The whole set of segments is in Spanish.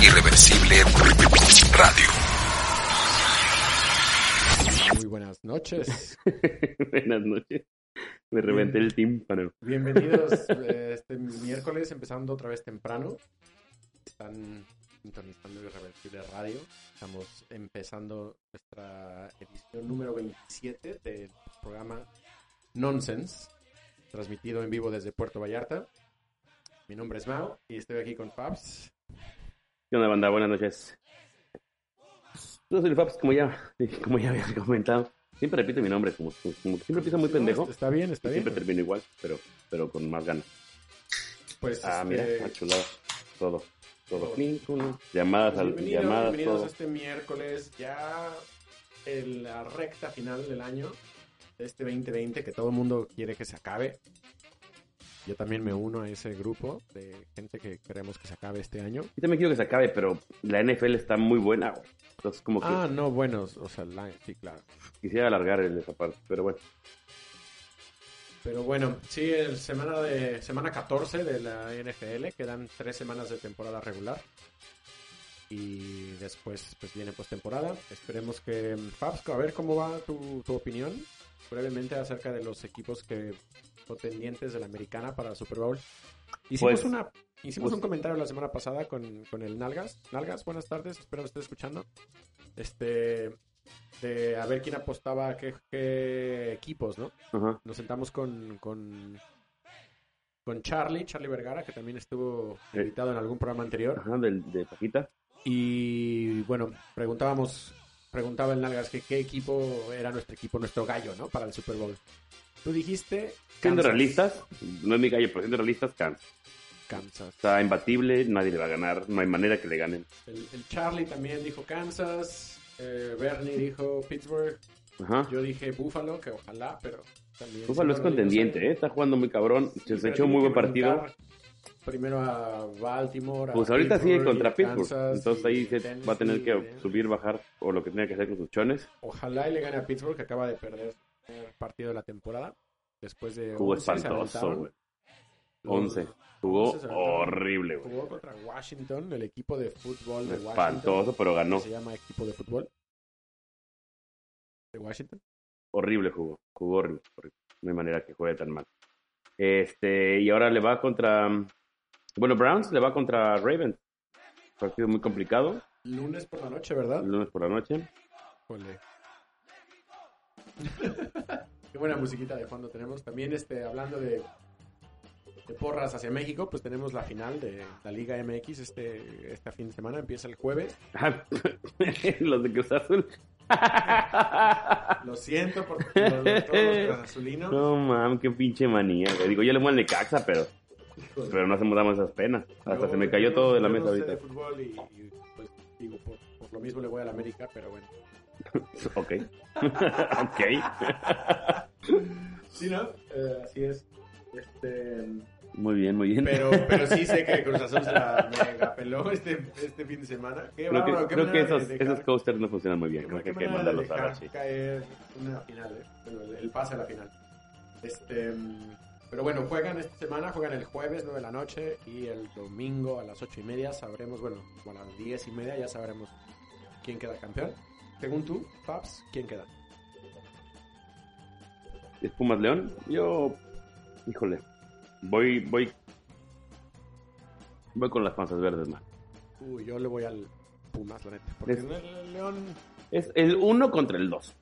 Irreversible Radio. Muy buenas noches. Buenas noches. Me reventé el tímpano. Bienvenidos eh, este miércoles, empezando otra vez temprano. Están sintonizando Irreversible Radio. Estamos empezando nuestra edición número 27 del programa Nonsense, transmitido en vivo desde Puerto Vallarta. Mi nombre es Mao y estoy aquí con Fabs. ¿Qué onda, banda? Buenas noches. Yo soy el Fabs, como ya, como ya había comentado. Siempre repito mi nombre, como, como- como que siempre empieza muy pendejo. Está bien, está bien. Siempre termino igual, pero, pero con más ganas. Pues, Ah, mira, este, ah, chulada. Todo, todo. Llamadas, al, Bienvenidos, llamadas, bienvenidos todo. a este miércoles, ya en la recta final del año de este 2020 que todo el mundo quiere que se acabe. Yo también me uno a ese grupo de gente que queremos que se acabe este año. Yo también quiero que se acabe, pero la NFL está muy buena, güey. Entonces, como que Ah, no, bueno, o sea, la- sí, claro. quisiera alargar el- esa parte, pero bueno. Pero bueno, sí, el semana de semana 14 de la NFL, quedan tres semanas de temporada regular. Y después pues viene postemporada. Esperemos que Fabs, a ver cómo va tu, tu opinión brevemente acerca de los equipos que contendientes de la americana para el Super Bowl. Hicimos Pues- una hicimos pues- un comentario la semana pasada con, con el Nalgas. Nalgas, buenas tardes, espero me estés escuchando. Este de a ver quién apostaba a qué, qué equipos, ¿no? Ajá. nos sentamos con, con, con Charlie, Charlie Vergara, que también estuvo invitado en algún programa anterior. Ajá, del, de Paquita. Y bueno, preguntábamos, preguntaba el Nalgas que qué equipo era nuestro equipo, nuestro gallo, ¿no? Para el Super Bowl. Tú dijiste. Siendo realistas, no es mi gallo, pero siendo realistas, Kansas. Kansas. Está imbatible, nadie le va a ganar, no hay manera que le ganen. El, el Charlie también dijo Kansas. eh, Bernie dijo Pittsburgh. Ajá. Yo dije Buffalo, que ojalá, pero también. Buffalo es contendiente, ¿eh? está jugando muy cabrón, Sí, se echó un muy buen partido. Primero a Baltimore. a Pues ahorita sigue Pittsburgh, contra y Pittsburgh, Kansas, entonces ahí se Tennessee, va a tener que y- subir, bajar o lo que tenga que hacer con sus chones. Ojalá y le gane a Pittsburgh, que acaba de perder partido de la temporada. Después de. Jugó 11 se espantoso, aventaron. güey. Los- 11. Jugó 11 se aventaron. horrible, güey. Jugó contra Washington, el equipo de fútbol de Washington. Espantoso, pero ganó. Se llama equipo de fútbol de Washington. Horrible jugó. Jugó horrible, horrible. No hay manera que juegue tan mal. Este, y ahora le va contra. Bueno, Browns le va contra Ravens. Partido muy complicado. Lunes por la noche, ¿verdad? Lunes por la noche. Híjole. Qué buena musiquita de fondo tenemos. También este, hablando de, de porras hacia México, pues tenemos la final de la Liga MX este, este fin de semana. Empieza el jueves. Los de Cruz Azul. Lo siento por todos los azulinos. No mames, qué pinche manía. güey. Digo, yo le muevo al Necaxa, pero, pero no hacemos damos esas penas. Hasta se me cayó todo de la mesa ahorita. de fútbol y, y, pues digo, por, por lo mismo le voy a la América, pero bueno. Ok. ok. Sí, ¿no? Eh, así es. Este, Muy bien, muy bien. pero, pero sí sé que Cruz Azul se la mega peló este, este fin de semana. Qué creo que, bárbaro, creo que esos, dejar- esos coasters no funcionan muy bien. Creo que hay que mandarlos a ver, caer una final, ¿eh? Bueno, el, el pase a la final. Este, pero bueno, juegan esta semana, juegan el jueves 9 de la noche y el domingo a las 8 y media sabremos, bueno, como a las 10 y media ya sabremos quién queda campeón. Según tú, Fabs, ¿quién queda? ¿Es Pumas León? Yo, híjole, voy, voy, voy con las panzas verdes, man. Uy, yo le voy al Pumas, la neta. Porque Es- el León. Es el 1 contra el 2.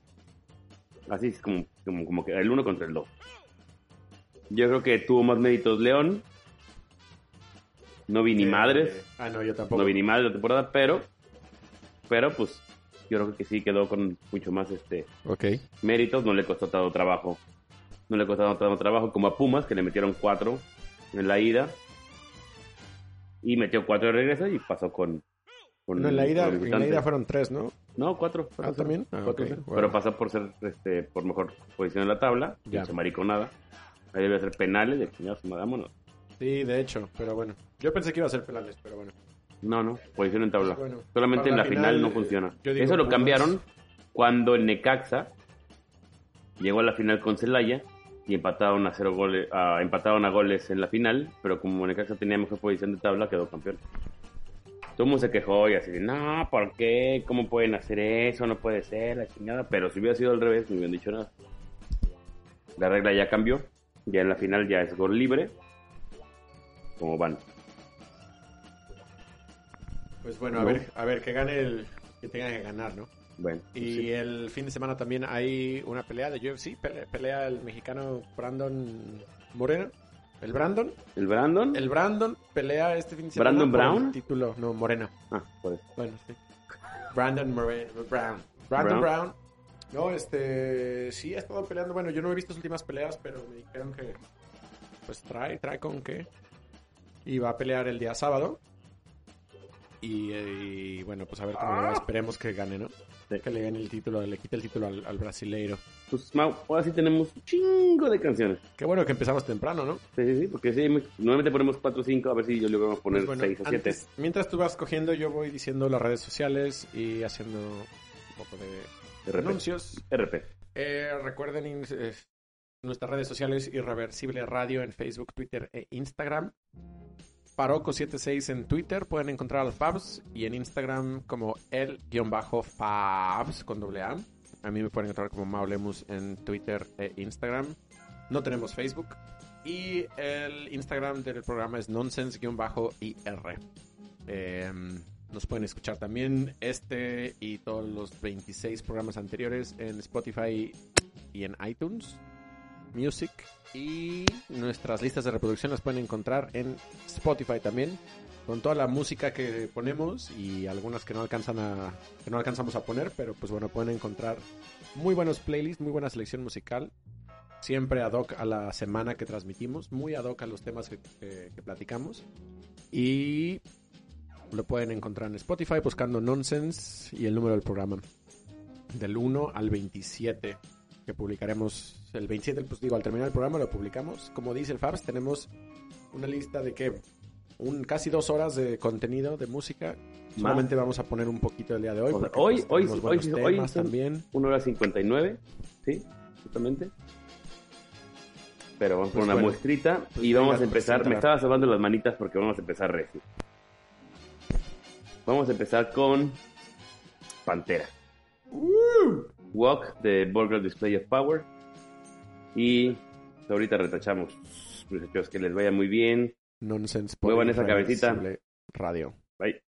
Así es como, como, como que el 1 contra el 2. Yo creo que tuvo más méritos León. No vi ni eh, madres. Ah, no, yo tampoco. No vi ni madres la temporada, pero, pero pues yo creo que sí quedó con mucho más este méritos. No le costó tanto trabajo. No le costó tanto trabajo como a Pumas, que le metieron 4 en la ida. y metió cuatro de regreso y pasó con. con No, en la ida, en la ida fueron tres, ¿no? No, cuatro. Ah, ¿también? cuatro. Ah, Cuatro. Pero pasó por ser este, por mejor posición en la tabla. Ya. Ya. Se mariconada. Ahí debe ser penales de vámonos. Sí, de hecho, pero bueno. Yo pensé que iba a ser penales, pero bueno. No, no, posición en tabla. Bueno, Solamente en la final, final, no funciona. digo Eso lo cambiaron cuando el Necaxa llegó a la final con Celaya y empataron a cero goles, a, empataron a goles en la final, pero como Necaxa tenía mejor posición de tabla, quedó campeón. Todo el mundo se quejó y así de, no, ¿por qué? ¿Cómo pueden hacer eso? No puede ser, la chingada. Pero si hubiera sido al revés, no hubieran dicho nada. La regla ya cambió. Ya en la final ya es gol libre. Como van. Pues bueno, a No. ver, a ver, que gane el que tenga que ganar, ¿no? Bueno, pues Y sí. el fin de semana también hay una pelea de UFC, pelea, pelea el mexicano Brandon Moreno. El Brandon, el Brandon. el Brandon pelea este fin de semana ¿Brandon por el Brown? título, no, Moreno. Ah, por eso. Bueno, sí. Brandon Moreno, Brown. Brandon Brown. Brown. No, este, sí ha estado peleando. Bueno, yo no he visto sus últimas peleas, pero me dijeron que pues trae, trae con qué. Y va a pelear el día sábado. Y, eh, y, bueno, pues a ver cómo va. Esperemos que gane, ¿no? Sí. Que le gane el título, le quite el título al, al brasileiro. Pues Mau, ahora sí tenemos un chingo de canciones. Qué bueno que empezamos temprano, ¿no? Sí, sí, sí, porque sí, normalmente ponemos 4 o 5, a ver si yo le vamos a poner Pues 6 o 7. antes- mientras tú vas cogiendo, yo voy diciendo las redes sociales y haciendo un poco de RP. anuncios. RP. Eh, recuerden eh, nuestras redes sociales Irreversible Radio en Facebook, Twitter e Instagram. Paroco76 en Twitter, pueden encontrar a los Fabs y en Instagram como el-Fabs con doble A. A mí me pueden encontrar como Maulemus en Twitter e Instagram. No tenemos Facebook. Y el Instagram del programa es nonsense-ir. Eh, nos pueden escuchar también este y todos los 26 programas anteriores en Spotify y en iTunes Music. Y nuestras listas de reproducción las pueden encontrar en Spotify también. Con toda la música que ponemos y algunas que no alcanzan a no alcanzamos a poner, pero pues bueno, pueden encontrar muy buenos playlists, muy buena selección musical. Siempre ad hoc a la semana que transmitimos, muy ad hoc a los temas que, que- que platicamos. Y lo pueden encontrar en Spotify buscando Nonsense y el número del programa. Del 1 al 27 que publicaremos. El 27, pues digo, al terminar el programa lo publicamos. Como dice el Fabs, tenemos una lista de que un casi dos horas de contenido de música. Solamente vamos a poner un poquito el día de hoy. O sea, porque, hoy- pues, hoy hoy hoy también. 1 hora 59, ¿sí? Justamente. Pero vamos Pues con una bueno, muestrita pues y vamos a empezar. Me estaba salvando las manitas porque vamos a empezar recio. Vamos a empezar con Pantera. Walk de Burger Display of Power. Y ahorita retachamos. Muchachos, que les vaya muy bien. Nonsense. Muevan esa cabecita. Radio. Bye.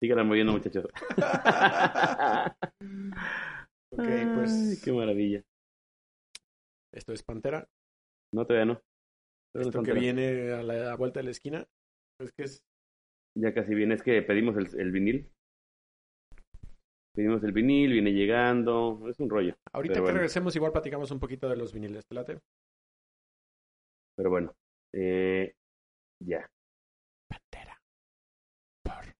Síganla moviendo, muchachos. Ok, pues Ay, qué maravilla. esto es Pantera. No, todavía no. Esto es que viene a la, a la vuelta de la esquina. Es que es Ya casi viene, es que pedimos el, el vinil. Pedimos el vinil, viene llegando. Es un rollo. Ahorita que bueno. regresemos, igual platicamos un poquito de los viniles. ¿Te late? Pero bueno. Eh, ya. Pantera. Por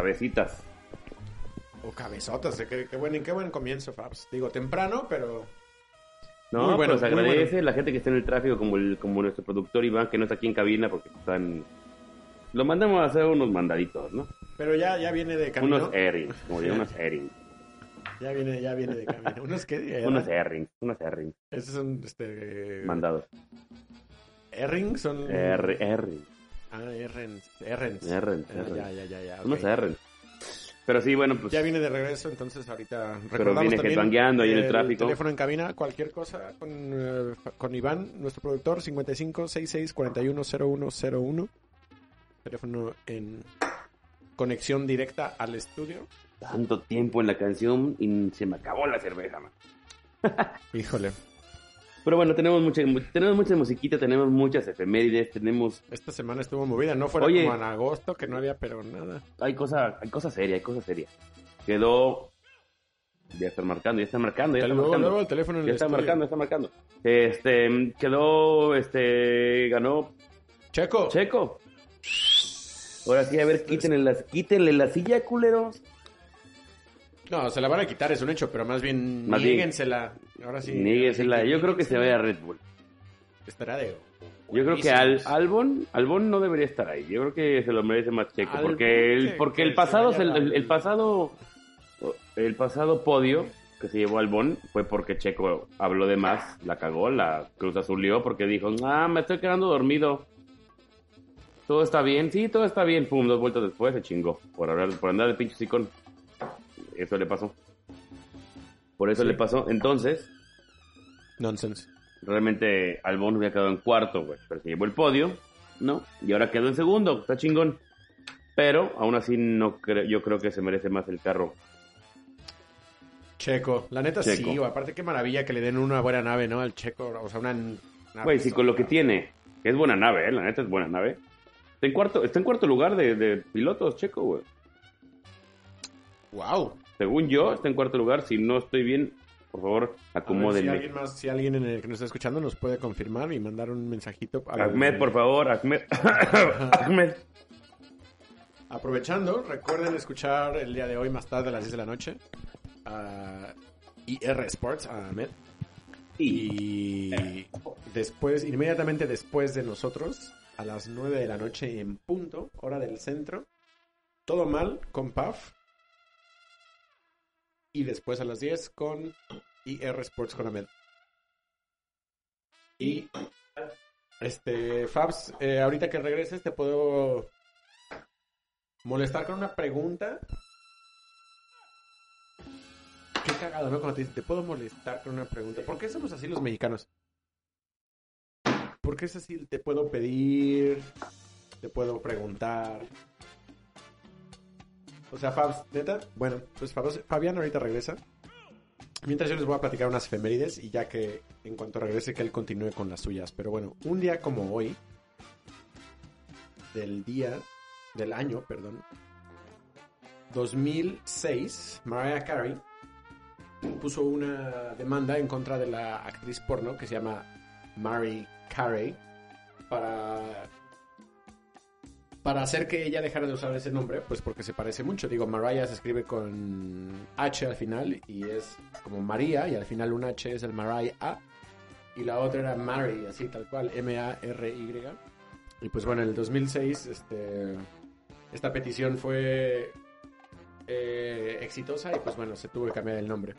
cabecitas. O cabezotas, qué, qué buen, qué buen comienzo, Fabs. Digo, temprano, pero No, bueno, pues agradece bueno. la gente que está en el tráfico, como, el, como nuestro productor Iván, que no está aquí en cabina porque están... Lo mandamos a hacer unos mandaditos, ¿no? pero ya, ya viene de camino. Unos errings, como diría, unos errings. Ya viene, ya viene de camino. Unos que Unos errings, unos errings Esos son este mandados. Errings son R, errings, Ah, Errens, Errens. Errens, Ah, Errens. ya, ya, ya, ya. unos ok. errings. Pero sí, bueno, pues... Ya viene de regreso, entonces ahorita Pero viene también ahí en el tráfico. teléfono en cabina, cualquier cosa con, eh, con Iván, nuestro productor, 55 66 41 0101. Teléfono en conexión directa al estudio. Tanto tiempo en la canción y se me acabó la cerveza, man. Híjole, Pero bueno, tenemos mucha, tenemos mucha musiquita, tenemos muchas efemérides, tenemos... esta semana estuvo movida, no fuera Oye. como en agosto que no había pero nada. Hay cosa, hay cosa seria, hay cosa seria. Quedó... Ya está marcando, ya está marcando, ya está luego, marcando. luego el teléfono en Ya el está estudio. marcando, está marcando. Este, quedó, este, ganó Checo, Checo. Ahora sí, a ver, quítenle, las, quítenle la silla, culeros. no, se la van a quitar, es un hecho, pero más bien Más bien. Niéguensela. Ahora sí. Níguesela. Yo creo que se vaya a Red Bull. Estará de Yo creo que Al. Albon, Albon no debería estar ahí. Yo creo que se lo merece más Checo. Albon, porque el, que- porque que el pasado, el, el pasado, el pasado podio que se llevó Albon fue porque Checo habló de más, la cagó, la cruz azulió porque dijo, ah, me estoy quedando dormido. Todo está bien, sí, todo está bien. Pum, dos vueltas después se chingó. Por, hablar, por andar de pinche sicón. Eso le pasó. Por eso Sí. le pasó. Entonces, Nonsense. Realmente Albon hubiera quedado en cuarto, güey. Pero se llevó el podio, ¿no? Y ahora quedó en segundo, está chingón. Pero aún así no creo, yo creo que se merece más el carro. Checo, la neta Checo. sí, güey. aparte qué maravilla que le den una buena nave, ¿no? Al Checo, o sea, una... Güey, si con lo que tiene, que es buena nave, ¿eh? La neta es buena nave. Está en cuarto, está en cuarto lugar de, de pilotos, Checo, güey. Wow. Según yo, está en cuarto lugar. Si no estoy bien, por favor, A ver, si acomódenme. alguien más, si alguien en el que nos está escuchando nos puede confirmar y mandar un mensajito. al- Ahmed, por favor, Ahmed. Ahmed. Aprovechando, recuerden escuchar el día de hoy más tarde a las 10 de la noche a IR Sports, a Ahmed. Y después, inmediatamente después de nosotros, a las 9 de la noche en punto, hora del centro, todo mal con PAF. Y después a las 10 con IR Sports con Ahmed. Y este, Fabs, eh, ahorita que regreses te puedo molestar con una pregunta. Qué cagado, ¿no? Cuando te dicen, te puedo molestar con una pregunta. ¿Por qué somos así los mexicanos? ¿Por qué es así? Te puedo pedir, te puedo preguntar. O sea, Fabs, bueno, pues Fabián ahorita regresa. Mientras yo les voy a platicar unas efemérides y ya que en cuanto regrese que él continúe con las suyas. Pero bueno, un día como hoy, del día, del año, perdón, 2006, Mariah Carey puso una demanda en contra de la actriz porno que se llama Mary Carey para para hacer que ella dejara de usar ese nombre, pues porque se parece mucho. Digo, Mariah se escribe con H al final y es como María y al final un H es el Mariah A y la otra era Mary, así tal cual, M-A-R-Y. Y pues bueno, en el 2006 este, esta petición fue eh, exitosa y pues bueno, se tuvo que cambiar el nombre.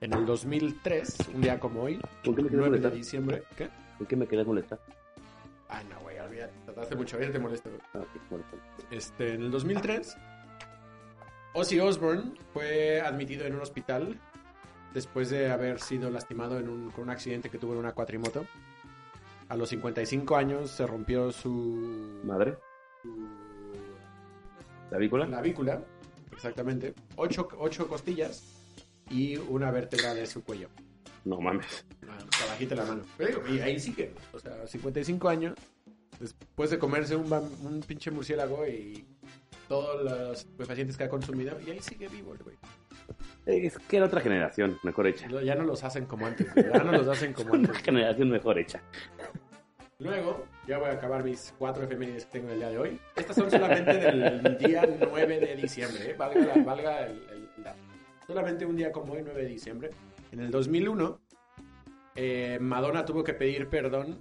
En el 2003, un día como hoy, ¿Por qué me quedas 9 de diciembre, ¿qué? ¿Por qué me quedas molestar? Olvídate, trataste mucho, bien te molesto. Ah. Este, en el 2003, Ozzy Osbourne fue admitido en un hospital después de haber sido lastimado en un, con un accidente que tuvo en una cuatrimoto. A los 55 años se rompió su, ¿Madre? su ¿Clavícula? clavícula, exactamente, ocho, ocho costillas y una vértebra de su cuello. No mames. Hasta bajita la mano. Pero y ahí sigue. O sea, 55 años. Después de comerse un, un pinche murciélago y todos los pacientes que ha consumido. Y ahí sigue vivo el güey. Es que era otra generación, mejor hecha. Ya no los hacen como antes. güey. Ya no los hacen como Una antes. generación mejor hecha. Luego, ya voy a acabar mis cuatro efemérides que tengo el día de hoy. Estas son solamente del día 9 de diciembre, ¿eh? valga, la- valga el, el-. Solamente un día como hoy, 9 de diciembre. En el 2001, eh, Madonna tuvo que pedir perdón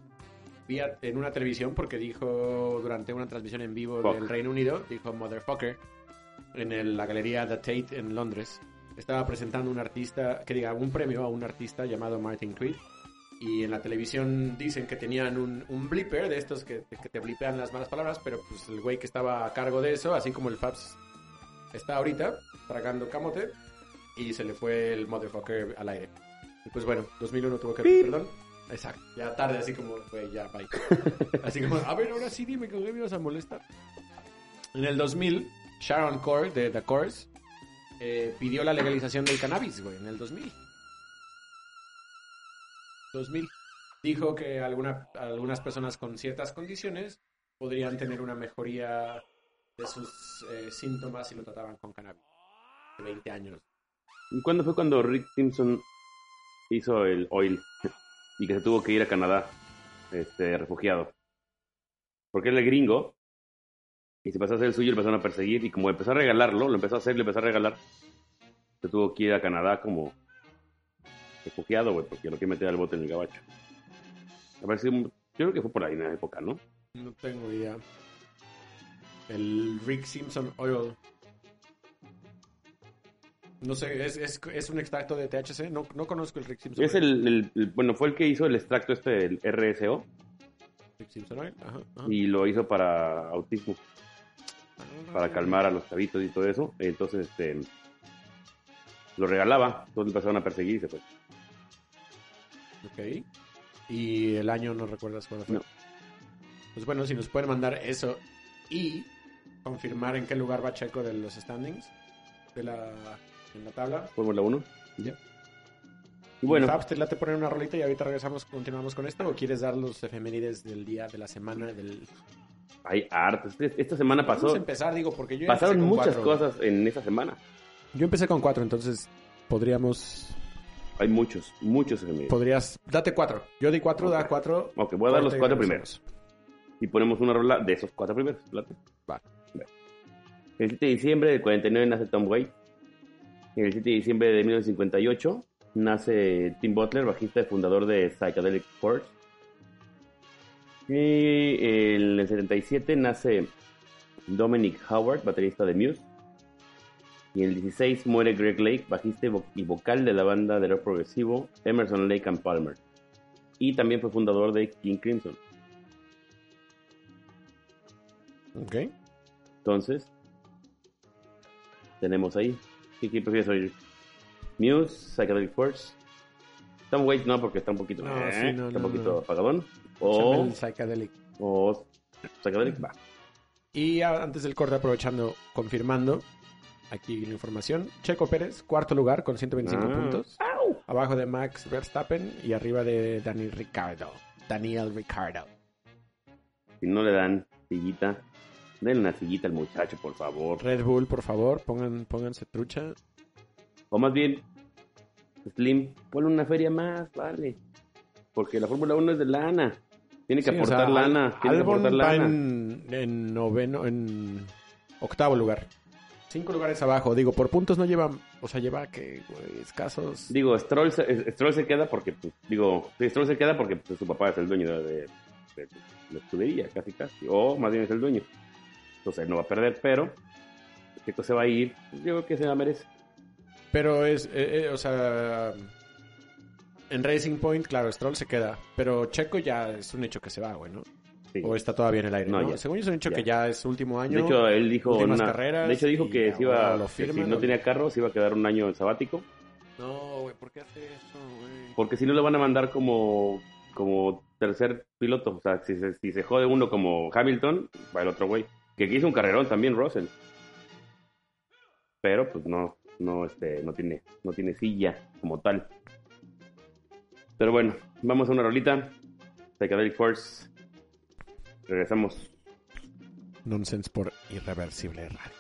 vía, en una televisión porque dijo durante una transmisión en vivo Fuck. del Reino Unido, dijo Motherfucker, en el- la galería The Tate en Londres. Estaba presentando un artista, que diga, un premio a un artista llamado Martin Creed. Y en la televisión dicen que tenían un, un blipper de estos que, que te blipean las malas palabras, pero pues el güey que estaba a cargo de eso, así como el Fabs está ahorita, tragando camote, y se le fue el motherfucker al aire. Y pues bueno, 2001 tuvo que perdón. Exacto, ya tarde, así como, güey, ya, bye. Así como, a ver, ahora sí dime que me ibas a molestar. En el 2000, Sharon Core de The Course eh, pidió la legalización del cannabis, güey, en el 2000. 2000. Dijo que alguna, algunas personas con ciertas condiciones podrían tener una mejoría de sus eh, síntomas si lo trataban con cannabis. De 20 años. ¿Y cuándo fue cuando Rick Simpson hizo el oil y que se tuvo que ir a Canadá, este, refugiado? Porque él es gringo y se pasó a hacer el suyo y lo empezaron a perseguir y como empezó a regalarlo, lo empezó a hacer, lo empezó a regalar, se tuvo que ir a Canadá como refugiado, güey, porque lo quiere meter al bote en el gabacho. A ver si, yo creo que fue por ahí en la época, ¿no? No tengo idea. El Rick Simpson Oil. No sé, ¿es, es, es un extracto de THC? No, no conozco el Rick Simpson Es el, el- el- bueno, fue el que hizo el extracto este, el RSO, Rick Simpson Oil, ajá, ajá. y lo hizo para autismo. para calmar a los chavitos y todo eso. Entonces, este, lo regalaba, todos empezaron a perseguir y se fue. Ok. ¿Y el año no recuerdas cuándo fue? No. Pues bueno, si nos pueden mandar eso y confirmar en qué lugar va Checo de los standings de la, en la tabla. Fórmula 1. Ya. Y bueno, Fabs, ¿te late poner una rolita y ahorita regresamos, continuamos con esto? ¿O quieres dar los efemérides del día, de la semana, del... hay hartos. Este- Esta semana pasó, Vamos a empezar, digo, porque yo pasaron muchas cuatro. cosas en esa semana. Yo empecé con cuatro, entonces podríamos... Hay muchos, muchos efemérides. Podrías... Date cuatro. Yo di cuatro, da Ok. cuatro. Ok, voy a dar los cuatro primeros. Y ponemos una rola de esos cuatro primeros. ¿late? Va. Bueno. El 7 de diciembre del 49 nace Tom Waits. El 7 de diciembre de 1958 nace Tim Butler, bajista y fundador de Psychedelic Force. Y en el 77 nace Dominic Howard, baterista de Muse. Y en el 16 muere Greg Lake, bajista y vocal de la banda de rock progresivo Emerson Lake and Palmer. Y también fue fundador de King Crimson. Ok. Entonces, tenemos ahí. ¿Qué, qué prefieres oír? Muse, Psychedelic Force. Tom Waits no, porque está un poquito, No, eh, sí, no, está no, un poquito apagadón. O, el Psychedelic. o Psychedelic, va. Y antes del corte, aprovechando, confirmando aquí la información. Checo Pérez, cuarto lugar con 125 Ah. puntos. Abajo de Max Verstappen y arriba de Daniel Ricardo. Daniel Ricardo. Si no le dan sillita, denle una sillita al muchacho, por favor. Red Bull, por favor, pongan, pónganse trucha. O más bien, Slim, ponle una feria más, vale. porque la Fórmula 1 es de lana. Tiene que Sí, o aportar sea, lana. Tiene que aportar lana. en, en noveno, en octavo lugar. Cinco lugares abajo. Digo, por puntos no lleva, o sea, lleva que güey, escasos. Digo, Stroll se, Stroll se queda porque, pues, digo, Stroll se queda porque pues, su papá es el dueño de, de- de la escudería, casi casi. O más bien es el dueño. Entonces él no va a perder, pero Checo se va a ir. Yo creo que se la merece. Pero es, eh, eh, o sea, en Racing Point, claro, Stroll se queda. Pero Checo ya es un hecho que se va, güey, ¿no? Sí. O está todavía en el aire, No, ¿no? ya. Según yo es un hecho Ya. que ya es su último año. De hecho, él dijo, últimas una- carreras de hecho dijo que, se iba, si no tenía carro se iba a quedar un año en sabático, No, güey, ¿por qué hace eso, güey? porque si no le van a mandar como, como tercer piloto, o sea, si se, si se jode uno como Hamilton, va el otro güey, que hizo un carrerón también Russell, pero pues no, no, este, no tiene, no tiene silla como tal. Pero bueno, vamos a una rolita, Psychedelic Force, regresamos. Nonsense por Irreversible Radio.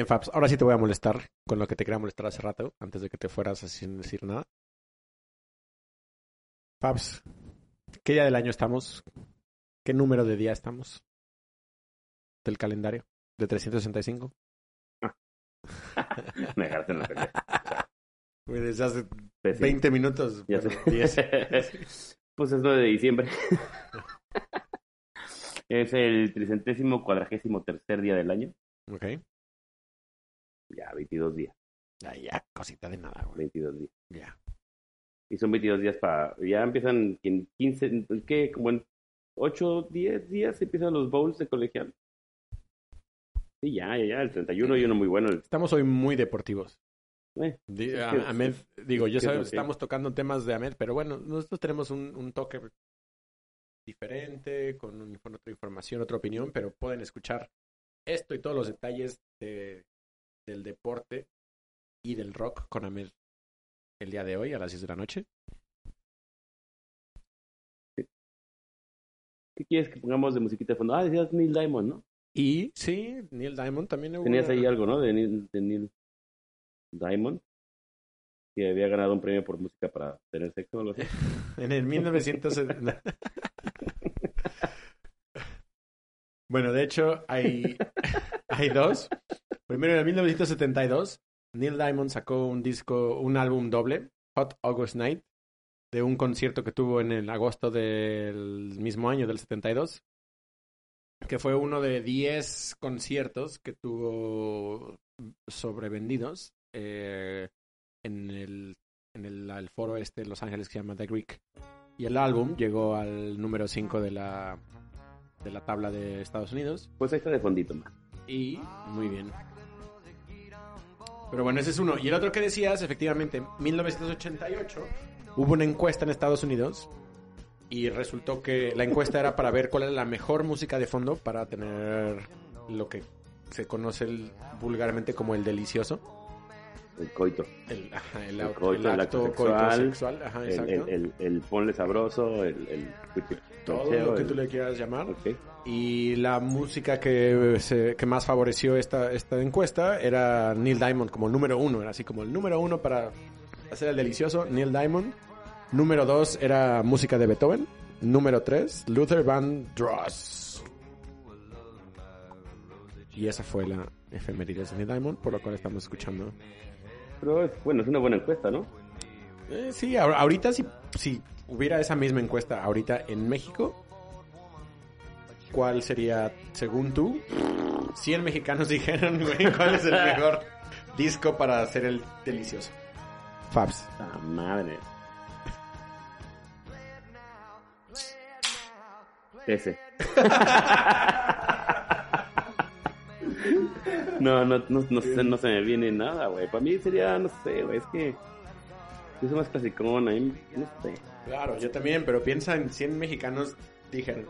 Bien, Fabs. Ahora sí te voy a molestar con lo que te quería molestar hace rato, antes de que te fueras así sin decir nada. Fabs, ¿qué día del año estamos? ¿Qué número de día estamos? Del calendario. ¿De 365? Me dejaste en la pelea. Desde hace Pésimo. 20 minutos. Ya bueno, sé. 10. pues es 9 de diciembre. es el tricentésimo cuadragésimo tercer día del año. Ok. Ya, 22 días. Ya, ya, cosita de nada, güey. 22 días. Ya. Y son 22 días para... Ya empiezan en 15... ¿Qué? Como en 8, 10 días empiezan los bowls de colegial. Sí, ya, ya, ya. El 31 y uno muy bueno. Estamos hoy muy deportivos. eh, Di- Es a- que- Ahmed, digo, yo es que es estamos tocando temas de Ahmed, pero bueno, nosotros tenemos un, un toque diferente, con, un- con otra información, otra opinión, pero pueden escuchar esto y todos los detalles de- del deporte y del rock con Ahmed el día de hoy a las 10 de la noche. ¿Qué quieres que pongamos de musiquita de fondo? Ah, decías Neil Diamond, ¿no? Y sí, Neil Diamond también. hubo Tenías una- ahí algo, ¿no? De Neil, de Neil Diamond. Que había ganado un premio por música para tener sexo o algo así. En el 1970. bueno, de hecho, hay, hay dos. Primero, en el 1972, Neil Diamond sacó un disco, un álbum doble, Hot August Night, de un concierto que tuvo en el agosto del mismo año, del 72, que fue uno de 10 conciertos que tuvo sobrevendidos eh, en el en el, el foro este de Los Ángeles que se llama The Greek. Y el álbum llegó al número 5 de la, de la tabla de Estados Unidos. Pues ahí está de fondito, más. Y muy bien. Pero bueno, ese es uno. Y el otro que decías, efectivamente, en 1988 hubo una encuesta en Estados Unidos y resultó que la encuesta era para ver cuál era la mejor música de fondo para tener lo que se conoce vulgarmente como el delicioso. El coito. El, ajá, el, El coito, el acto acto coito sexual, sexual. Ajá, El, el, ponle sabroso, el, Todo lo que tú le quieras llamar. Ok. Y la música que, se- que más favoreció esta, esta encuesta era Neil Diamond como número uno. Era así como el número uno para hacer el delicioso, Neil Diamond. Número dos era música de Beethoven. Número tres, Luther Van Dross. Y esa fue la efemérides de Neil Diamond, por lo cual estamos escuchando. Pero es, bueno, es una buena encuesta, ¿no? Eh, sí, ahor- ahorita si, si hubiera esa misma encuesta ahorita en México, ¿cuál sería, según tú, 100 mexicanos dijeron, güey, cuál es el mejor disco para hacer el delicioso? Fabs. Ah, madre. Ese. No, no, no, no, sé, no se me viene nada, güey. Para mí sería, no sé, güey. Es que yo soy más clasicón, ahí, no sé. Claro, yo también, pero piensa en 100 mexicanos dijeron.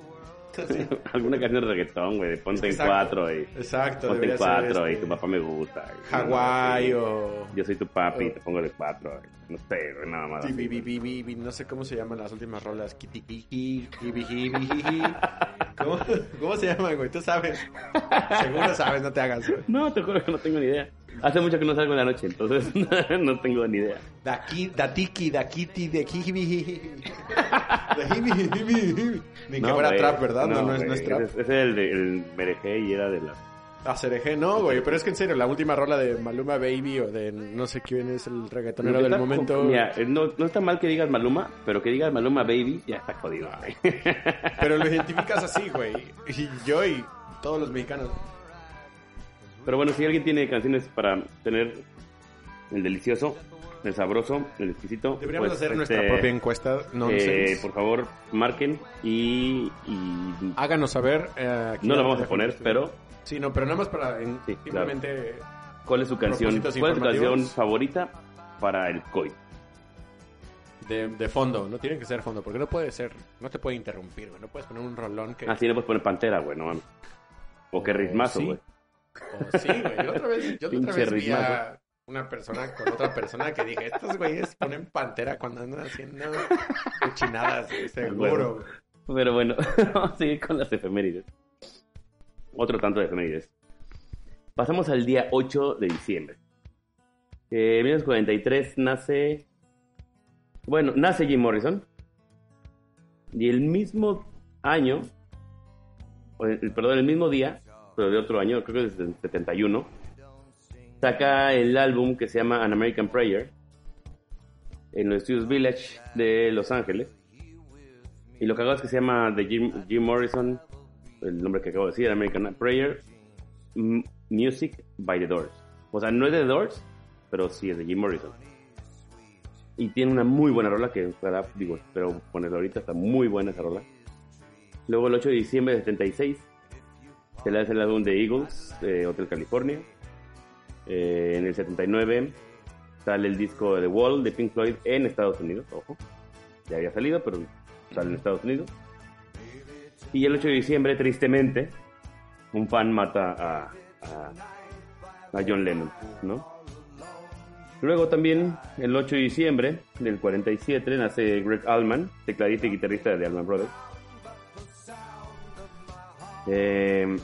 Alguna canción de reggaetón, güey, ponte en Exacto. cuatro y Exacto, ponte en cuatro y este, tu papá me gusta. y- Hawái o... Yo soy tu papi y o- te pongo de cuatro. No sé, güey, nada más. Sí, bi, bi, bi, no sé cómo se llaman las últimas rolas. ¿Cómo, ¿Cómo se llama, güey? Tú sabes. Seguro sabes, no te hagas. güey. No, te juro que no tengo ni idea. Hace mucho que no salgo en la noche, entonces no tengo ni idea. Daki, datiki, dakiti, de. Ni que fuera güey, trap, ¿verdad? No, no, es, no es trap. Ese, es el el y era de la. Acereje, no, güey. Pero es que en serio, la última rola de Maluma Baby o de no sé quién es el reggaetonero del momento. Mira, eh, no, no está mal que digas Maluma, pero que digas Maluma Baby ya está jodido. güey. Pero lo identificas así, güey. Y yo y todos los mexicanos. Pero bueno, si alguien tiene canciones para tener el delicioso, el sabroso, el exquisito, Deberíamos pues, hacer nuestra este, propia encuesta. eh, por favor, marquen y, y Háganos saber. eh, no la vamos a poner, pero Sí, no, pero nada más para en- Sí, simplemente ¿cuál es su canción? ¿Cuál es su canción favorita para el COI? de, de fondo. No tiene que ser fondo, porque no puede ser, no te puede interrumpir, güey. No puedes poner un rolón que. Así le puedes poner Pantera, güey, no mames. O que O ritmazo, sí. güey. O sí, güey. Yo otra vez, yo otra vez vi a una persona con otra persona que dije, estos güeyes ponen pantera cuando andan haciendo cochinadas, seguro. Pero bueno, vamos a seguir con las efemérides. Otro tanto de efemérides. Pasamos al día 8 de diciembre. Eh, En 1943 nace... Bueno, nace Jim Morrison. Y el mismo año, el- perdón, el mismo día, pero de otro año, creo que es del 71, saca el álbum que se llama An American Prayer, en los estudios Village de Los Ángeles. Y lo que hago es que se llama The Jim, Jim Morrison, el nombre que acabo de decir, American Prayer Music by the Doors. O sea, no es de The Doors, pero sí es de Jim Morrison. Y tiene una muy buena rola que, ojalá, digo, espero ponerla ahorita, está muy buena esa rola. Luego el 8 de diciembre de 76 se lanza el álbum de Eagles, de Hotel California. Eh, en el 79 sale el disco The Wall de Pink Floyd en Estados Unidos, ojo. Ya había salido, pero sale en Estados Unidos. Y el 8 de diciembre, tristemente, un fan mata a, a, a John Lennon, ¿no? Luego también, el 8 de diciembre del 47, nace Greg Allman, tecladista y guitarrista de The Allman Brothers. Eh,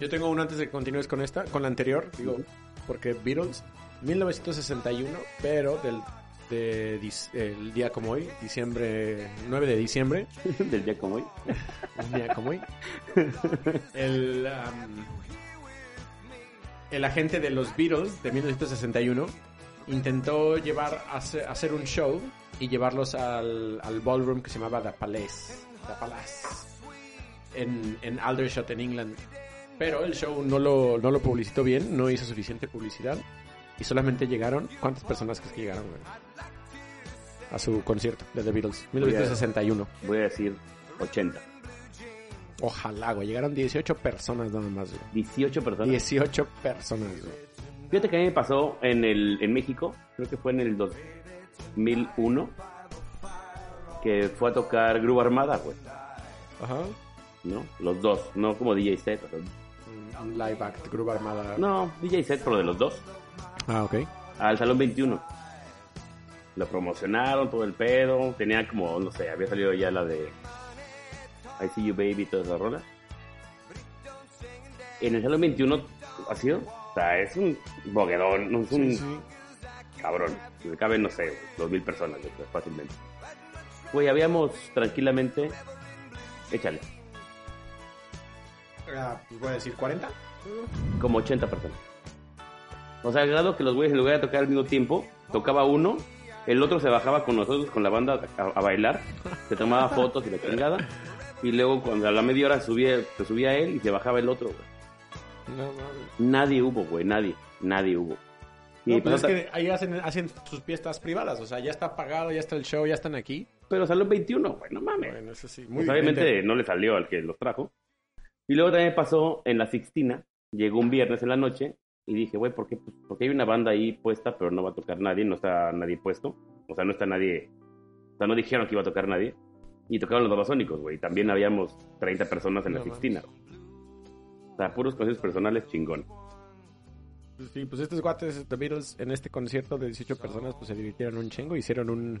Yo tengo uno antes de que continúes con esta, con la anterior, digo, porque Beatles, 1961, pero del de el día como hoy, diciembre, 9 de diciembre, del día como hoy. un día como hoy, el, am, el agente de los Beatles de 1961 intentó llevar a hacer, a hacer un show y llevarlos al, al ballroom que se llamaba The Palace, The Palace en, en Aldershot, en England. Pero el show no lo, no lo publicitó bien, no hizo suficiente publicidad. Y solamente llegaron, ¿cuántas personas crees que llegaron, güey? A su concierto de The Beatles, 1961. Voy a decir 80. Ojalá, güey, llegaron 18 personas nada más, güey. 18 personas. 18 personas, güey. Fíjate que a mí me pasó en, el, en México, creo que fue en el 2001, que fue a tocar Grupo Armada, güey, Ajá. ¿no? Los dos, no como DJ set. pero- Un live act, Grupo Armada. No, DJ set, pero de los dos. Ah, ok. Al Salón 21. Lo promocionaron, todo el pedo. Tenía como, no sé, había salido ya la de I See You Baby y toda esa rola. En el Salón 21 ha sido, o sea, es un boguedón, no es un Sí, sí. cabrón. Le caben, no sé, dos mil personas, fácilmente. Güey, habíamos tranquilamente, échale, Ah, pues voy a decir 40. como 80 personas. O sea, al grado que los güeyes en lugar de tocar al mismo tiempo, tocaba uno, el otro se bajaba con nosotros, con la banda, a, a bailar, se tomaba fotos y la chingada, y luego cuando a la media hora subía, se subía él y se bajaba el otro, güey. No, mames. Nadie hubo, güey, nadie, nadie hubo. Y No, pues es pues, que ahí hacen, hacen sus fiestas privadas. O sea, ya está pagado, ya está el show, ya están aquí. Pero salió 21, güey, no mames. Bueno, eso sí. Pues obviamente no le salió al que los trajo. Y luego también pasó en la Sixtina, llegó un viernes en la noche y dije, güey, ¿por qué? Pues, porque hay una banda ahí puesta, pero no va a tocar nadie, no está nadie puesto. O sea, no está nadie, o sea, no dijeron que iba a tocar nadie. Y tocaron los babasónicos, güey. También habíamos 30 personas en la Sixtina. O sea, puros conciertos personales chingón. Pues Sí, pues estos guates The Beatles en este concierto de 18 personas pues se divirtieron un chingo, hicieron un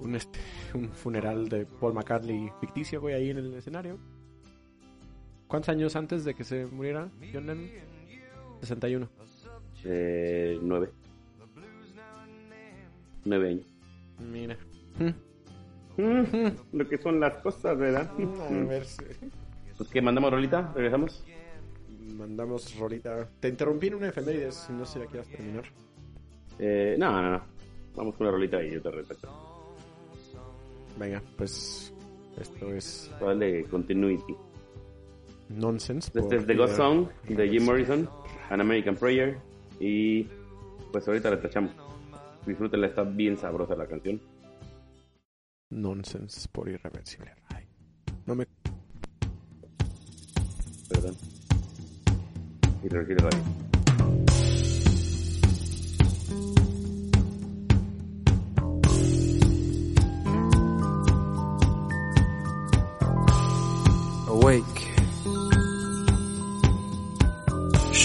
un este un funeral de Paul McCartney ficticio, güey, ahí en el escenario. ¿Cuántos años antes de que se muriera John Lennon? 61. Eh, nueve. Nueve años. Mira. Lo que son las cosas, ¿verdad? A ver si Pues que mandamos rolita, regresamos. mandamos rolita. Te interrumpí en una efemérides, no sé si la quieras terminar. Eh, no, no, no. Vamos con la rolita y yo te respeto. Venga, pues esto es darle continuity. Nonsense. Este es por The Ghost Song de Jim Morrison, An American Prayer. Y pues ahorita la tachamos. Disfrútenla, está bien sabrosa la canción. Nonsense por irreversible. Ay, no me Perdón. Radio. Awake.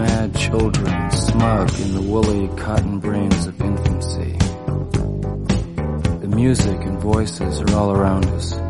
mad children, smug in the woolly cotton brains of infancy. The Music and voices are all around us.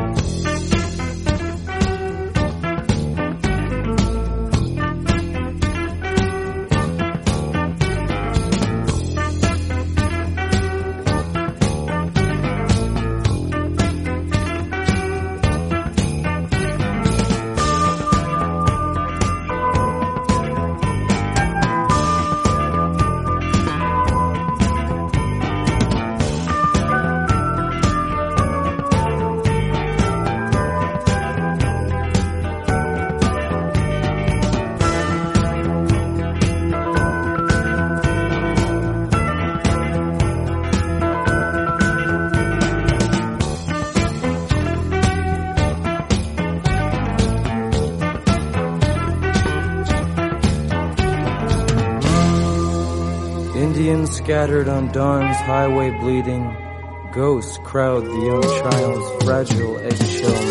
Scattered on dawn's highway bleeding. Ghosts crowd the young child's fragile eggshell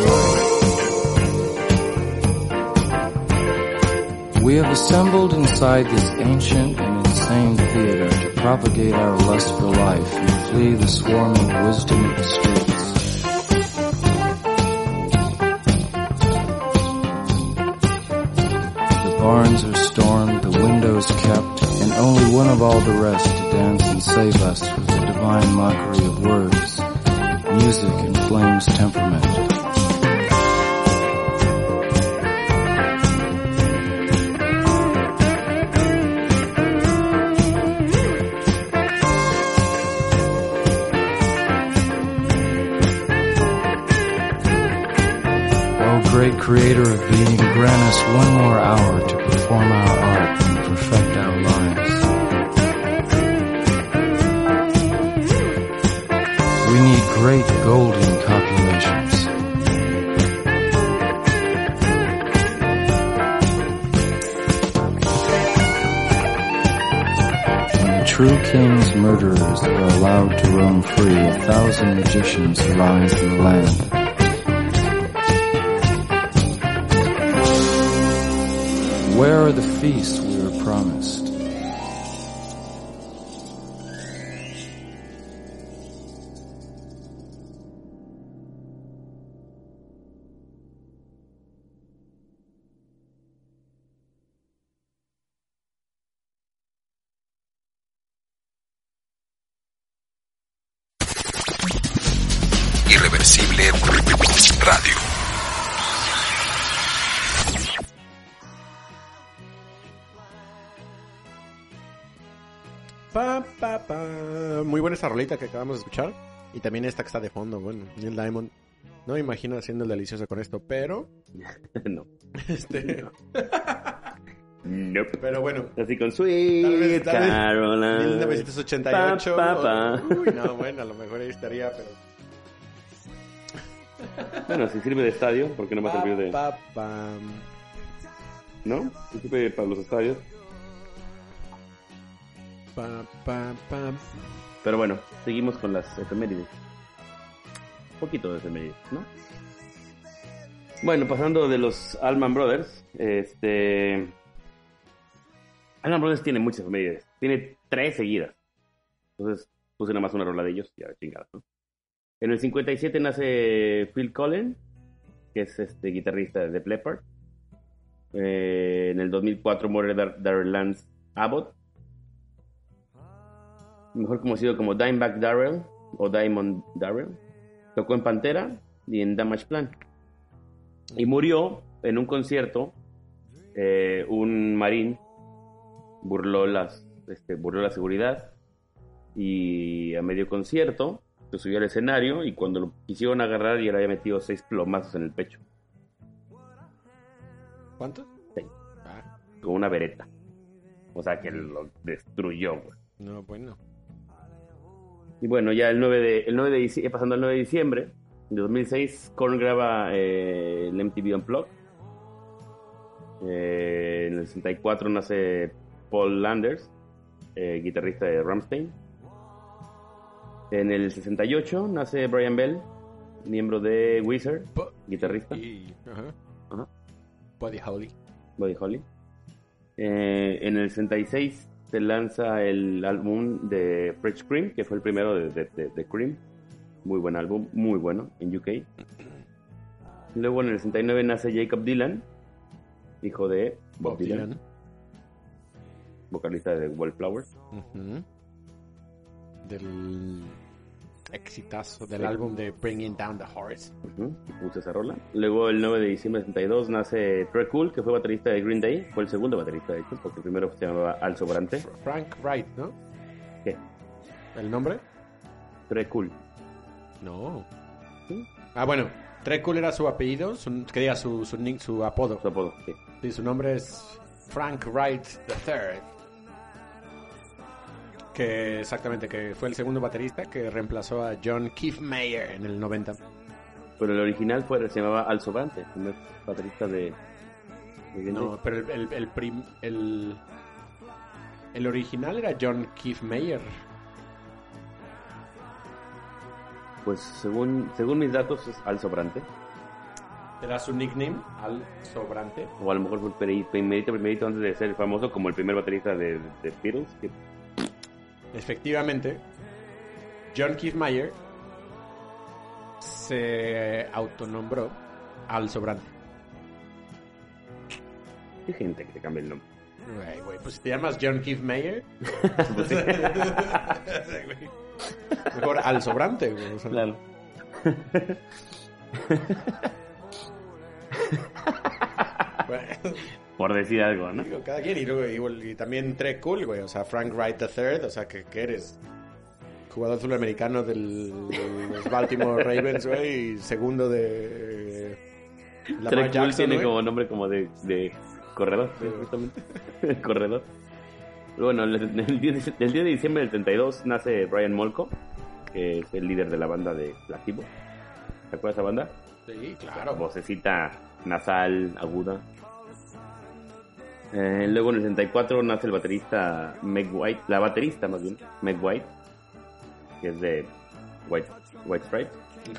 mind. We have assembled inside this ancient and insane theater to propagate our lust for life and flee the swarming wisdom of the streets. The barns are of all the rest to dance and save us with the divine mockery of words, music and flames temperament. O great creator of being, grant us one more hour allowed to roam free, a thousand magicians arise in the land. Where are the feasts we were promised? Que acabamos de escuchar. Y también esta que está de fondo, bueno, Neil Diamond. No me imagino haciendo el delicioso con esto, pero. no. Este. Nope. Pero bueno. Así con Tal Sweet vez, tal vez Caroline. 1988. Pa, pa, pa. Uy, no, bueno, a lo mejor ahí estaría, pero. Bueno, si sirve de estadio, ¿por qué no va a servir de...? Pa, pa. ¿No? Si sirve para los estadios. Pa, pa, pam. Pero bueno, seguimos con las efemérides. Un poquito de efemérides, ¿no? Bueno, pasando de los Allman Brothers, este... Allman Brothers tiene muchas efemérides. Tiene tres seguidas. Entonces puse nada más una rola de ellos y a ver, chingada, ¿no? En el 57 nace Phil Collen, que es este guitarrista de The Leppard. Eh, en el 2004 muere Dar- Darrell Lance Abbott, mejor conocido como Dimebag Darrell o Diamond Darrell. Tocó en Pantera y en Damage Plan. Y murió en un concierto. eh, un marín burló, las, este, burló la seguridad y a medio concierto se subió al escenario y cuando lo quisieron agarrar ya le había metido seis plomazos en el pecho ¿Cuánto? Sí. Ah, con una vereta. O sea, que lo destruyó, güey. No, bueno. Y bueno, ya el 9 de, el 9 de diciembre, pasando al 9 de diciembre de 2006, Korn graba eh, el MTV Unplugged. Eh, en el 64 nace Paul Landers, eh, guitarrista de Rammstein. En el 68 nace Brian Bell, miembro de Wizard, guitarrista. Y, ajá. Ajá. Buddy Holly. Buddy Holly. Eh, en el 66 se lanza el álbum de Fresh Cream, que fue el primero de, de- de- de Cream. Muy buen álbum, muy bueno en UK. Luego en el 69 nace Jacob Dylan, hijo de Bob, Bob Dylan, Dylan. vocalista de Wallflowers. Del exitazo del Sí. álbum de Bringing Down the Horse. Y puse esa rola. Luego el 9 de diciembre del 62 nace Trey Cool, que fue baterista de Green Day. Fue el segundo baterista, de hecho, porque el primero se llamaba Al Sobrante. Frank Wright, ¿no? ¿Qué? ¿El nombre? Trey Cool. No. ¿Sí? Ah, bueno. Trekul era su apellido, su, que diga su, su, nick- su apodo. Su apodo, sí. Sí, su nombre es Frank Wright III. Que exactamente, que fue el segundo baterista que reemplazó a John Keith Mayer en el 90. Pero el original fue, se llamaba Al Sobrante, el primer baterista de. No, pero el, el, el, prim- el, el original era John Keith Mayer. Pues según, según mis datos es Al Sobrante. Era su nickname, Al Sobrante. O a lo mejor fue primerito, primerito antes de ser famoso como el primer baterista de, de Beatles. Que, Efectivamente, John Keith Mayer se autonombró Al Sobrante. hay gente que te cambia el nombre. Güey, güey, pues si te llamas John Keith Mayer. Mejor Al Sobrante, güey. o sea, Claro. Por decir algo, ¿no? digo, cada quien. Y, luego, y también Trey Cool, güey. O sea, Frank Wright III. O sea, que, que eres jugador sudamericano del, de los Baltimore Ravens, güey. Y segundo de. Lamar Trey Cool tiene como nombre como de, de corredor, sí, justamente. corredor. Bueno, el, el 10 de, el 10 de diciembre del 32 nace Brian Molko, que es el líder de la banda de Placebo. ¿Te acuerdas de esa banda? Sí, claro. Vocecita nasal, aguda. Eh, luego en el 64 nace el baterista Meg White, la baterista más bien, Meg White, que es de White, White Stripes, Ok.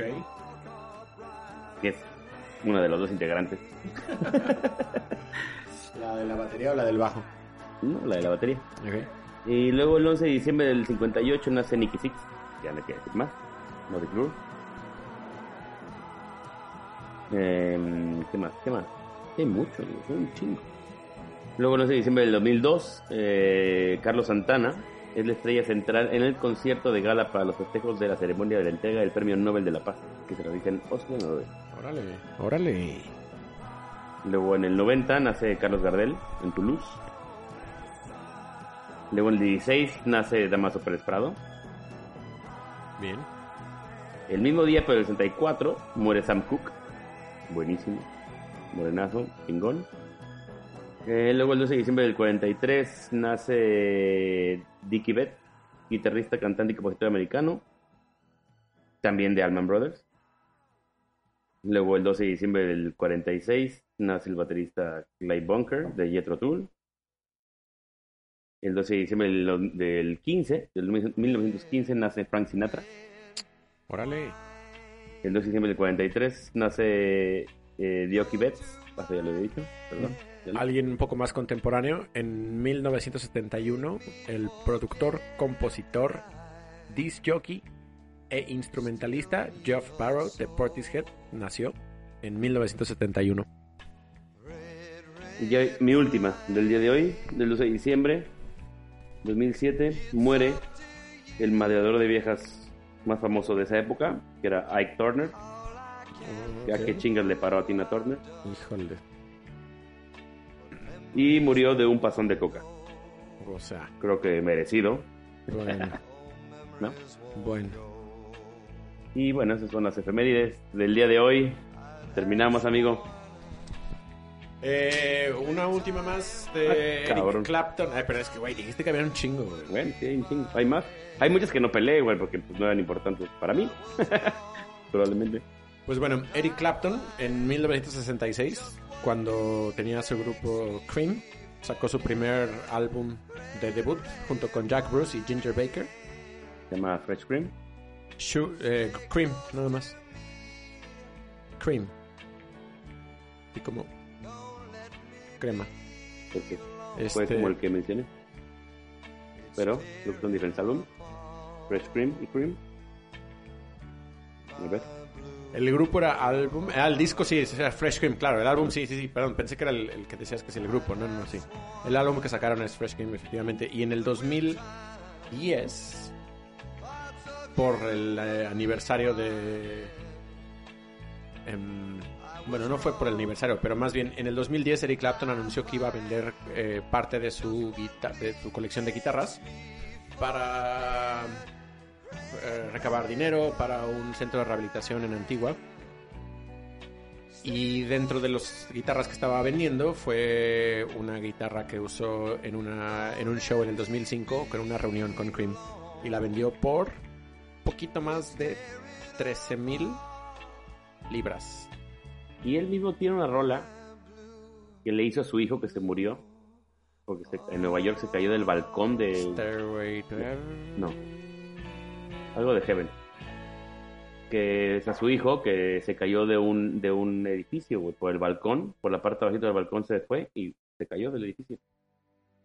que es una de los dos integrantes, ¿La de la batería o la del bajo? ¿no? la de la batería. Y luego el 11 de diciembre del 58 nace Nicky Six, ya no quiero decir más, no de Club. Eh, ¿Qué más? ¿Qué más? Hay mucho, son un chingo. Luego el 11 de diciembre del 2002, eh, Carlos Santana es la estrella central en el concierto de gala para los festejos de la ceremonia de la entrega del Premio Nobel de la Paz, que se realiza en Oslo, Noruega. Órale, órale. Luego en el 90 nace Carlos Gardel en Toulouse. Luego en el 16 nace Damaso Pérez Prado. Bien. El mismo día, pero el 64, muere Sam Cooke. Buenísimo. Morenazo, chingón. Eh, luego el 12 de diciembre del 43 nace Dickie Bett, guitarrista, cantante y compositor americano. También de Allman Brothers. Luego el 12 de diciembre del 46 nace el baterista Clay Bunker de Jethro Tull. El 12 de diciembre del, del 15, del 1915 nace Frank Sinatra. Órale. El 2 de diciembre del 43 nace eh, Dioki Betts. Ya lo he dicho, perdón. Alguien un poco más contemporáneo. En 1971, el productor, compositor, disc jockey e instrumentalista Geoff Barrow de Portishead nació en 1971. Y ya mi última del día de hoy, del 12 de diciembre 2007, muere el madreador de viejas más famoso de esa época, que era Ike Turner. Que a qué chingas le paró a Tina Turner. Híjole. Y murió de un pasón de coca. O sea, Creo que merecido, bueno, ¿no? bueno. Y bueno, esas son las efemérides del día de hoy. Terminamos, amigo. Eh, una última más de Ah, cabrón. Eric Clapton. Ay, pero es que, güey, dijiste que había un chingo, güey. Bueno, sí, hay un chingo. Hay más. Hay muchas que no peleé, güey, porque pues, no eran importantes para mí. Probablemente. Pues bueno, Eric Clapton en 1966, cuando tenía su grupo Cream, sacó su primer álbum de debut junto con Jack Bruce y Ginger Baker. Se llama Fresh Cream. Eh, Cream, nada más. Cream. Y como crema. Porque Este, fue como el que mencioné. Pero creo que son diferentes álbumes. Fresh Cream y Cream. A ver. El grupo era álbum. Ah, el disco sí, era Fresh Cream, claro. El álbum sí, sí, sí. Perdón, pensé que era el, el que decías que es el grupo. No, no, sí. El álbum que sacaron es Fresh Cream, efectivamente. Y en el 2010, por el eh, aniversario de. em, bueno, no fue por el aniversario, pero más bien en el 2010 Eric Clapton anunció que iba a vender eh, parte de su, de su colección de guitarras para eh, recabar dinero para un centro de rehabilitación en Antigua. Y dentro de las guitarras que estaba vendiendo fue una guitarra que usó en, una, en un show en el 2005 con una reunión con Cream. Y la vendió por poquito más de 13 mil libras. Y él mismo tiene una rola que le hizo a su hijo que se murió. Porque se- en Nueva York se cayó del balcón de. Stairway to Heaven. No. Algo de Heaven. Que es a su hijo que se cayó de un, de un edificio, güey, por el balcón, por la parte bajita del balcón se fue y se cayó del edificio.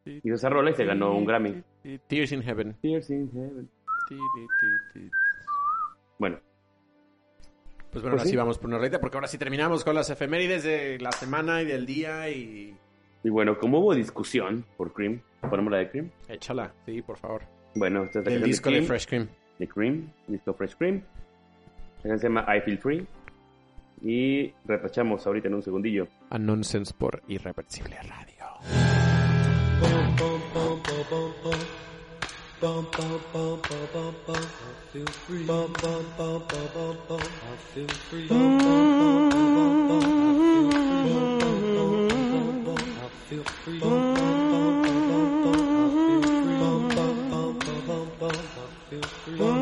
Hizo esa rola y se ganó un Grammy. Tears in Heaven. Tears in Heaven. Bueno, Pues bueno, Pues ahora sí. sí vamos por una rolita, porque ahora sí terminamos con las efemérides de la semana y del día y... y bueno, como hubo discusión por Cream, ponemos la de Cream. Échala, sí, por favor. Bueno, esta es la El disco de Cream, Fresh Cream. De Cream, disco Fresh Cream. La canción se llama I Feel Free. Y retachamos ahorita en un segundillo. A Nonsense por Irreversible Radio. Oh.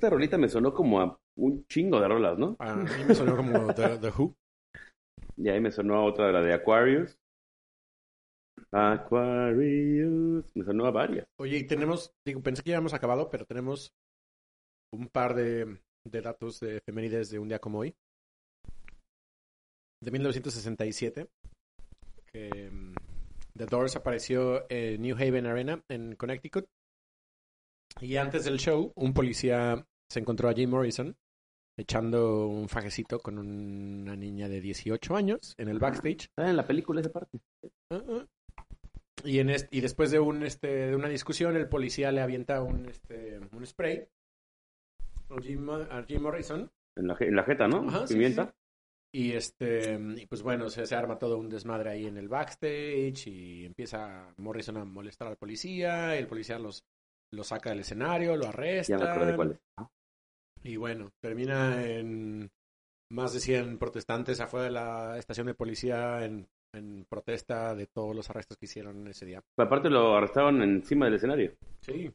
Esta rolita me sonó como a un chingo de rolas, ¿no? A mí me sonó como The, The Who. Y ahí me sonó a otra de la de Aquarius. Aquarius. Me sonó a varias. Oye, y tenemos, digo, pensé que ya habíamos acabado, pero tenemos un par de, de datos de efemérides de un día como hoy. De 1967, que mm, The Doors apareció en New Haven Arena, en Connecticut. Y antes del show, un policía se encontró a Jim Morrison echando un fajecito con una niña de 18 años en el backstage. Está en la película esa parte. Ah, ah. Y, en est- y después de, un, este, de una discusión, el policía le avienta un, este, un spray a Jim, a Jim Morrison. En la, en la jeta, ¿no? Ajá, Pimienta. sí, Y, este, y pues bueno, se, se arma todo un desmadre ahí en el backstage y empieza Morrison a molestar al policía. Y el policía los, lo saca del escenario, lo arresta. Ya me acordé cuál es. Y bueno, termina en más de 100 protestantes afuera de la estación de policía en, en protesta de todos los arrestos que hicieron ese día. Aparte lo arrestaron encima del escenario. Sí.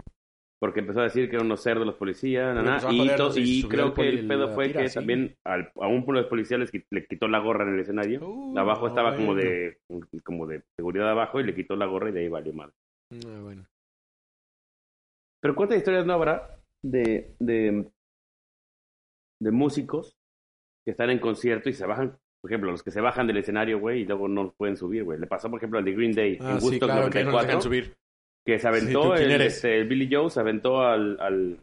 Porque empezó a decir que eran unos cerdos los policías, na, Pero na, empezó a y, y y creo el que el pedo fue tira, que sí. también al- a un pueblo de policías les le quitó la gorra en el escenario. Uh, abajo estaba como de como de seguridad abajo y le quitó la gorra y de ahí valió mal. Ah, bueno. Pero ¿cuántas historias no habrá de, de, de músicos que están en concierto y se bajan? Por ejemplo, los que se bajan del escenario, güey, y luego no pueden subir, güey. Le pasó, por ejemplo, al de Green Day Ah, en sí, Woodstock claro, que no nos 94, dejan subir. que se Sí, aventó este, el Billy Joe, se aventó al, al...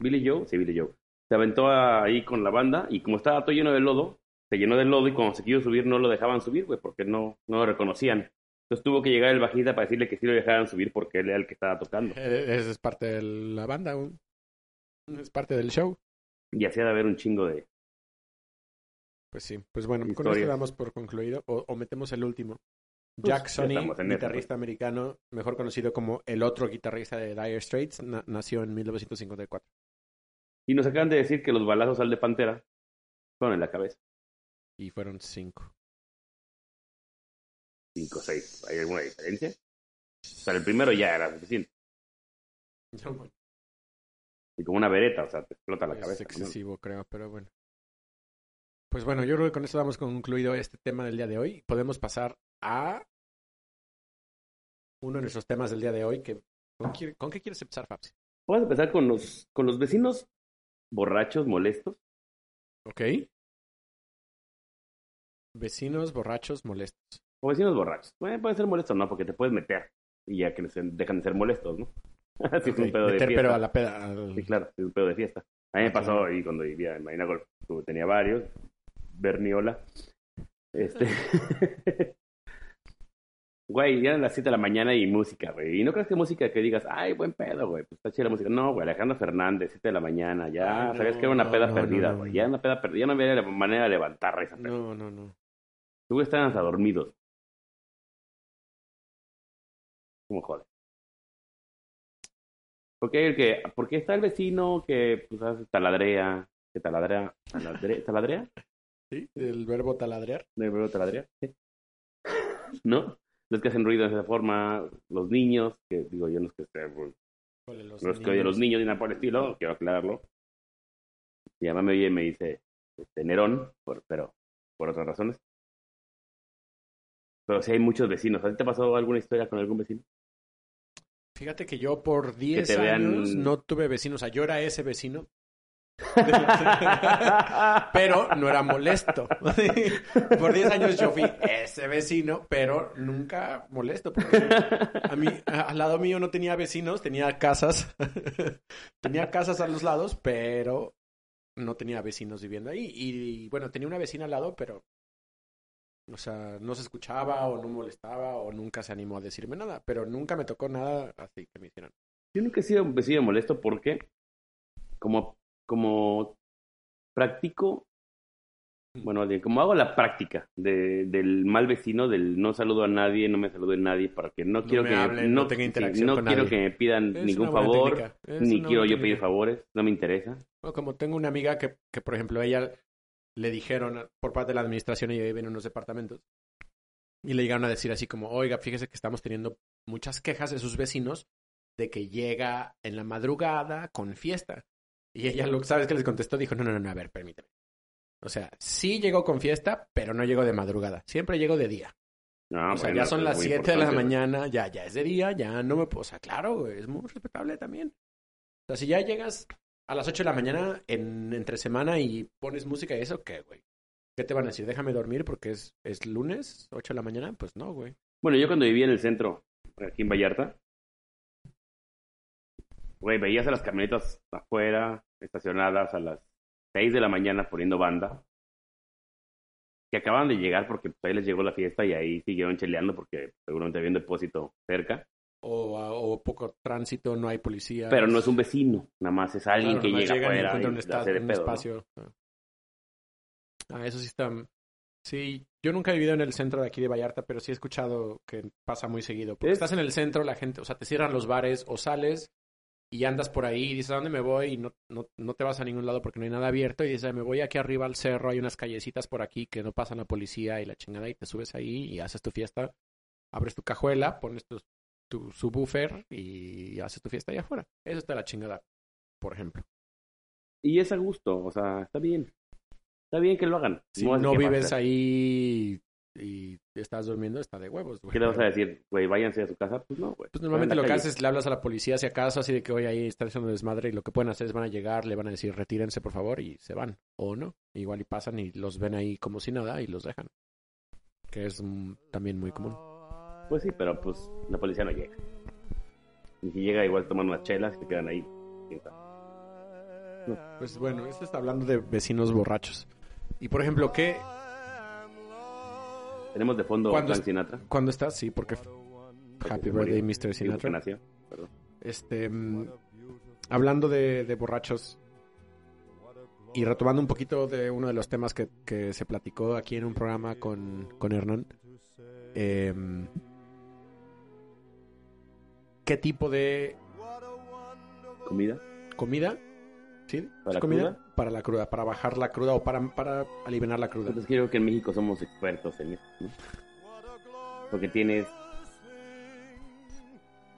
¿Billy Joe? Sí, Billy Joe. Se aventó ahí con la banda y como estaba todo lleno de lodo, se llenó de lodo y cuando se quiso subir no lo dejaban subir, güey, porque no, no lo reconocían. Entonces tuvo que llegar el bajista para decirle que sí lo dejaran subir porque él era el que estaba tocando. Eh, Esa es parte de la banda. Es parte del show. Y hacía de haber un chingo de... Pues sí. Pues bueno, con esto damos por concluido. O, o metemos el último. Pues, Jack ya Sonny, eso, guitarrista americano, mejor conocido como el otro guitarrista de Dire Straits, na- nació en 1954. Y nos acaban de decir que los balazos al de Pantera fueron en la cabeza. Y fueron cinco. 5 o 6. ¿Hay alguna diferencia? Para el primero ya era suficiente. Y como una vereta, o sea, te explota la es cabeza. excesivo, creo, pero bueno. Pues bueno, yo creo que con esto damos concluido este tema del día de hoy. Podemos pasar a uno de nuestros temas del día de hoy. Que, ¿con, qué, con qué quieres empezar, Fabs? Vamos a empezar con los, con los vecinos borrachos, molestos. ¿Ok? Vecinos borrachos molestos. O vecinos borrachos. Bueno, pueden ser molestos, ¿no? Porque te puedes meter. Y ya que dejan de ser molestos, ¿no? si es un pedo de fiesta. pero a la peda. al- Sí, claro, es un pedo de fiesta. A mí me pasó ahí cuando vivía en Marina Golf. Tenía varios. Berniola. Este. Güey, ya eran las 7 de la mañana y música, güey. Y no crees que música que digas, ay, buen pedo, güey. Pues está chida la música. No, güey, Alejandro Fernández, 7 de la mañana. Ya Ay, sabías que era una no, peda no, perdida, güey. Ya era una peda perdida. Ya no había manera de levantar esa peda. No, no, no. Tú estaban hasta dormidos. ¿Cómo joder? ¿Por qué, el que, porque está el vecino que pues, hace taladrea? Que taladrea. ¿Taladre- ¿Taladrea? ¿Sí? El verbo taladrear. ¿No hay verbo taladrea? Sí. ¿No? Los que hacen ruido de esa forma, los niños, que digo yo no es que esté, pues, los no es que a los niños ni nada por el estilo, quiero aclararlo. Mi mamá me oye y me dice este, Nerón, por- pero por otras razones. Pero sí hay muchos vecinos. ¿A ti te ha pasado alguna historia con algún vecino? Fíjate que yo por 10 te vean- años no tuve vecinos. O sea, yo era ese vecino. pero no era molesto. por 10 años yo fui ese vecino, pero nunca molesto. porque a mí, al lado mío no tenía vecinos, tenía casas. tenía casas a los lados, pero no tenía vecinos viviendo ahí. Y, bueno, tenía una vecina al lado, pero o sea, no se escuchaba o no molestaba o nunca se animó a decirme nada, pero nunca me tocó nada así que me hicieran. Yo nunca he sido un vecino molesto porque como, como practico, bueno, de- como hago la práctica de, del mal vecino, del no saludo a nadie, no me saludo a nadie, para que no, No quiero me que no tenga sí, interacción no con quiero nadie. que me pidan Es ningún favor, ni quiero yo pedir favores, no me interesa. Como tengo una amiga que, que, por ejemplo, ella le dijeron por parte de la administración, ella vive en unos departamentos, y le llegaron a decir así como, oiga, fíjese que estamos teniendo muchas quejas de sus vecinos de que llega en la madrugada con fiesta. Y ella lo sabes que les contestó, dijo, no, no, no, a ver, permíteme. O sea, sí llegó con fiesta, pero no llegó de madrugada. Siempre llego de día. No, o sea, bueno, ya son las muy 7 de la mañana, ya, ya es de día, ya no me puedo. O sea, claro, es muy respetable también. O sea, si ya llegas a las 8 de la mañana en entre semana y pones música y eso, ¿qué, güey? ¿Qué te van a decir? Déjame dormir porque es, es lunes, 8 de la mañana. Pues no, güey. Bueno, yo cuando vivía en el centro, aquí en Vallarta, güey, veías a las camionetas afuera, estacionadas a las 6 de la mañana poniendo banda, que acaban de llegar porque pues, ahí les llegó la fiesta y ahí siguieron cheleando porque seguramente había un depósito cerca. O, o poco tránsito, no hay policía. Pero no es un vecino, nada más es alguien Claro, que llega y afuera y encuentran un, le esta- hace de un pedo, ¿no? espacio. Ah, eso sí está. Sí, yo nunca he vivido en el centro de aquí de Vallarta, pero sí he escuchado que pasa muy seguido. Porque Es- estás en el centro, la gente, o sea, te cierran los bares o sales y andas por ahí y dices, ¿a dónde me voy? Y no, no, no te vas a ningún lado porque no hay nada abierto. Y dices, me voy aquí arriba al cerro, hay unas callecitas por aquí que no pasan la policía y la chingada y te subes ahí y haces tu fiesta. Abres tu cajuela, pones tu, tu subwoofer y haces tu fiesta allá afuera. Eso está la chingada, por ejemplo. Y es a gusto, o sea, está bien. Está bien que lo hagan. Si no vives ahí y estás durmiendo, está de huevos, güey. ¿Qué le vas a decir? Güey, váyanse a su casa. Pues no, güey. Pues normalmente lo que haces es le hablas a la policía si acaso, así de que hoy ahí está haciendo desmadre y lo que pueden hacer es van a llegar, le van a decir retírense por favor y se van. O no, igual y pasan y los ven ahí como si nada y los dejan. Que es mm, también muy común. Pues sí, pero pues la policía no llega. Y si llega, igual toman unas chelas y te quedan ahí. Pues bueno, esto está hablando de vecinos borrachos. Y por ejemplo, ¿qué? Tenemos de fondo ¿Cuándo Frank Sinatra. ¿Cuándo estás? Sí, porque Happy birthday. Mr. Que Sinatra. nació. Este, mm, hablando de, de borrachos y retomando un poquito de uno de los temas que, que se platicó aquí en un programa con, con Hernán, em, ¿qué tipo de ¿Comida? comida? ¿Sí? ¿Para ¿Es la comida? cruda? Para la cruda, para bajar la cruda o para, para aliviar la cruda. Entonces creo que en México somos expertos en eso, ¿no? Porque tienes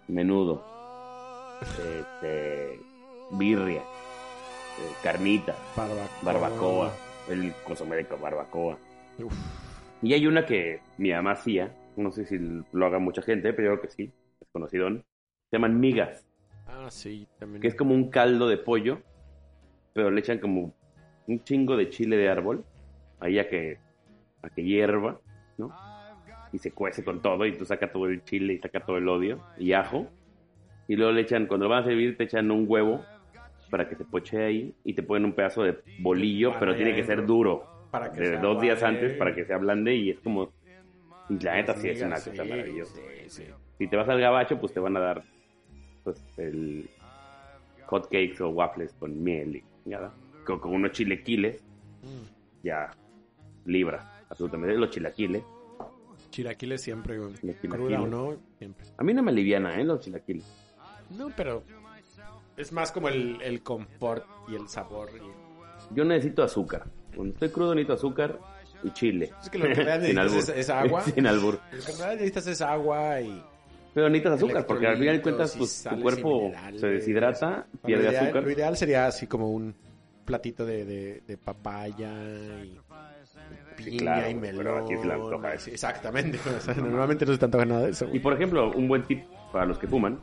menudo, este, birria, eh, carnita, Barbacoa. barbacoa, el consomé de barbacoa. Uf, Y hay una que mi mamá hacía, no sé si lo haga mucha gente, pero yo creo que sí, es conocido. Se llaman migas, Ah, sí, también. que es como un caldo de pollo, pero le echan como un chingo de chile de árbol, ahí a que, a que hierva, ¿no? Y se cuece con todo y tú sacas todo el chile y saca todo el odio y ajo. Y luego le echan, cuando lo van a servir, te echan un huevo para que se poche ahí y te ponen un pedazo de bolillo, pero tiene que ser duro. Para que de se dos días antes para que se ablande y es como y la neta sí es una Sí, cosa maravillosa sí, sí. si te vas al gabacho pues te van a dar pues el hot cakes o waffles con miel y nada con, con unos chilequiles Mm. ya libras absolutamente los chilaquiles Chilaquiles siempre, güey. Cruda o no, siempre. a mí no me aliviana eh los chilaquiles No, pero es más como el, el confort y el sabor. y- yo necesito azúcar cuando estoy crudo necesito azúcar y chile Es que lo que necesitas es, es agua. sin albur Lo que necesitas es agua y... pero necesitas azúcar porque al final de cuentas pues, tu cuerpo minerales. se deshidrata Bueno, pierde ideal, azúcar lo ideal sería así como un platito de, de, de papaya y Sí, piña claro, y pero melón. aquí se le antoja eso. Sí, exactamente. O sea, normalmente no se te antoja nada de eso. Y por ejemplo, un buen tip para los que fuman,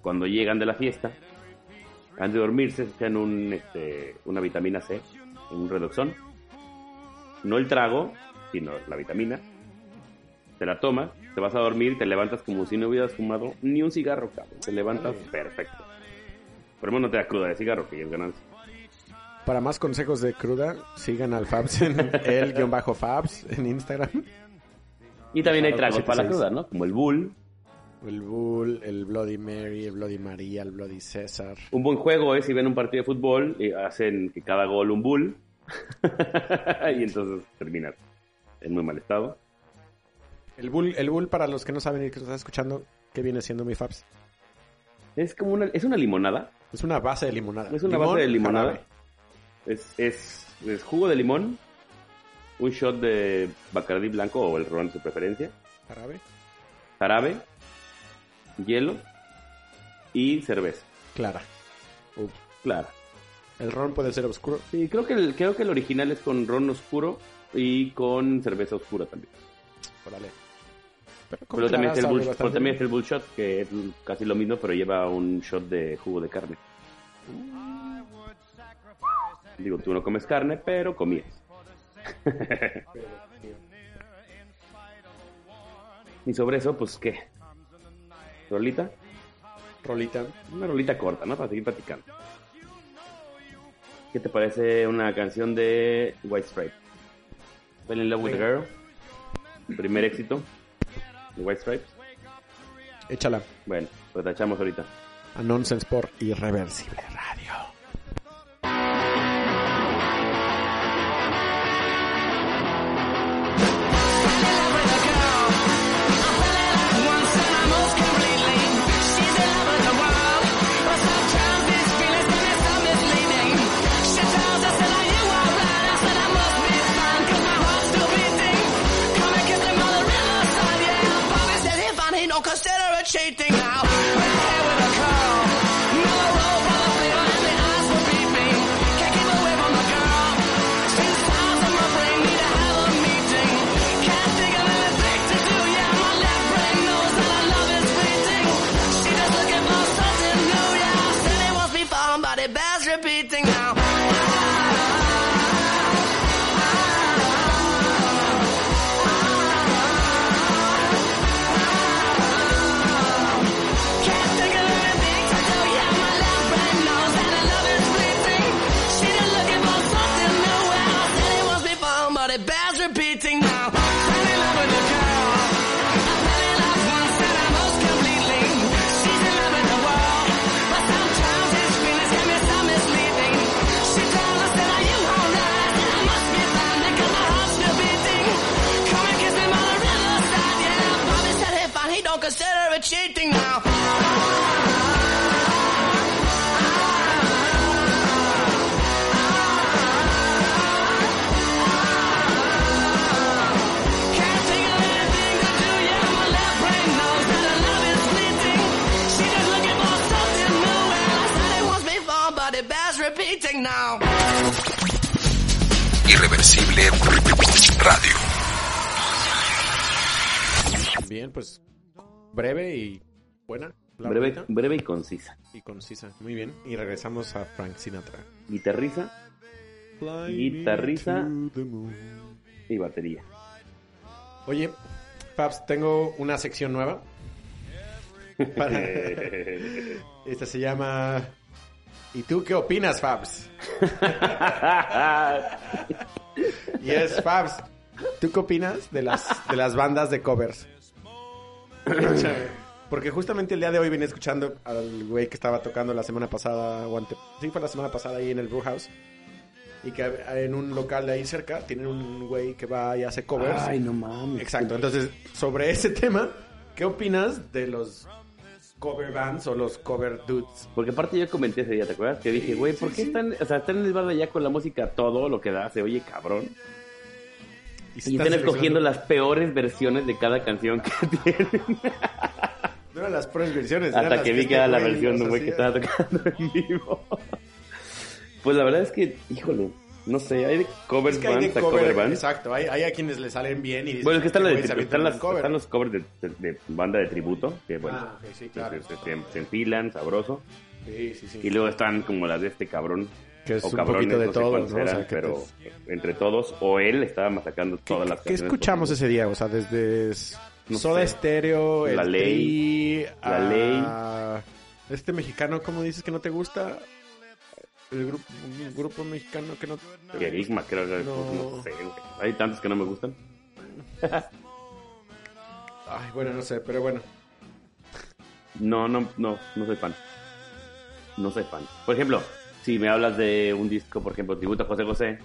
cuando llegan de la fiesta, antes de dormirse, se echan un, este, una vitamina C, un redoxón. No el trago, sino la vitamina. Te la tomas, te vas a dormir y te levantas como si no hubieras fumado ni un cigarro, cabrón. Te levantas perfecto. Por lo menos no te da cruda de cigarro, que ya es ganancia. Para más consejos de cruda, sigan al Fabs en el-Fabs en Instagram. Y también hay tragos para la 76. cruda, ¿no? Como el Bull. El Bull, el Bloody Mary, el Bloody María, el Bloody César. Un buen juego es si ven un partido de fútbol y hacen que cada gol un bull. y entonces terminas en muy mal estado. El Bull, el Bull para los que no saben y que nos están escuchando, ¿qué viene siendo mi Fabs? Es como una, es una limonada. Es una base de limonada. Es una Limón, base de limonada. Es, es, es jugo de limón, un shot de Bacardí blanco o el ron de su preferencia, Jarabe. jarabe, hielo y cerveza. Clara. Uf. Claro. El ron puede ser oscuro. Sí, creo que el, creo que el original es con ron oscuro y con cerveza oscura también. Órale. Pero, Pero también, está el bull, pero también está el bull shot, que es casi lo mismo, pero lleva un shot de jugo de carne. Digo, tú no comes carne, pero comías. y sobre eso, pues, ¿qué? ¿Rolita? Rolita. Una rolita corta, ¿no? Para seguir platicando. ¿Qué te parece una canción de White Stripe? Fell in Love with a. Girl. Primer éxito White Stripes. Échala. Bueno, pues la echamos ahorita. A Nonsense por Irreversible Radio. Radio. Bien, pues breve y buena. la Breve, breve y concisa. y concisa. Muy bien. Y regresamos a Frank Sinatra. Guitarriza Guitarriza. y batería. Oye, Fabs, tengo una sección nueva. Para- Esta se llama ¿Y tú qué opinas, Fabs? Y es Fabs. ¿Tú qué opinas de las de las bandas de covers? Porque justamente el día de hoy vine escuchando al güey que estaba tocando la semana pasada, o ante- sí fue la semana pasada ahí en el Brew House. Y que en un local de ahí cerca tienen un güey que va y hace covers. Ay, no mames. Exacto, entonces, sobre ese tema, ¿qué opinas de los cover bands o los cover dudes? Porque aparte yo comenté ese día, ¿te acuerdas? Que dije, güey, ¿por qué están, o sea, están en el bar de allá con la música todo lo que da? Se oye cabrón. si Y están escogiendo las peores versiones de cada canción que tienen. No eran las peores versiones. Hasta que vi que era la versión de un güey que estaba tocando en vivo. Pues la verdad es que, híjole, no sé, hay de cover Es que hay de bands a cover, cover bands. Exacto, hay, hay a quienes le salen bien y dicen, Bueno, es que están, "Este avienta están, las- cover". están los covers de, de- de banda de tributo, que bueno, Ah, sí, claro. se, se- se enfilan, sabroso. Sí, sí, sí. Y luego están como las de este cabrón. Que es o un cabrones, poquito de no pero te- entre todos, o él estaba masacrando ¿Qué, todas las qué escuchamos ese día? O sea, desde No Soda sé. Stereo, La Ley, Tri, La a- Ley. Este mexicano, ¿cómo dices que no te gusta? El grupo, un grupo mexicano que no... Querigma, creo que No. no sé, güey. Hay tantos que no me gustan. Ay, bueno, no sé, pero bueno. No, no, no, no soy fan. No soy fan. Por ejemplo, si me hablas de un disco, por ejemplo, tributo a José José,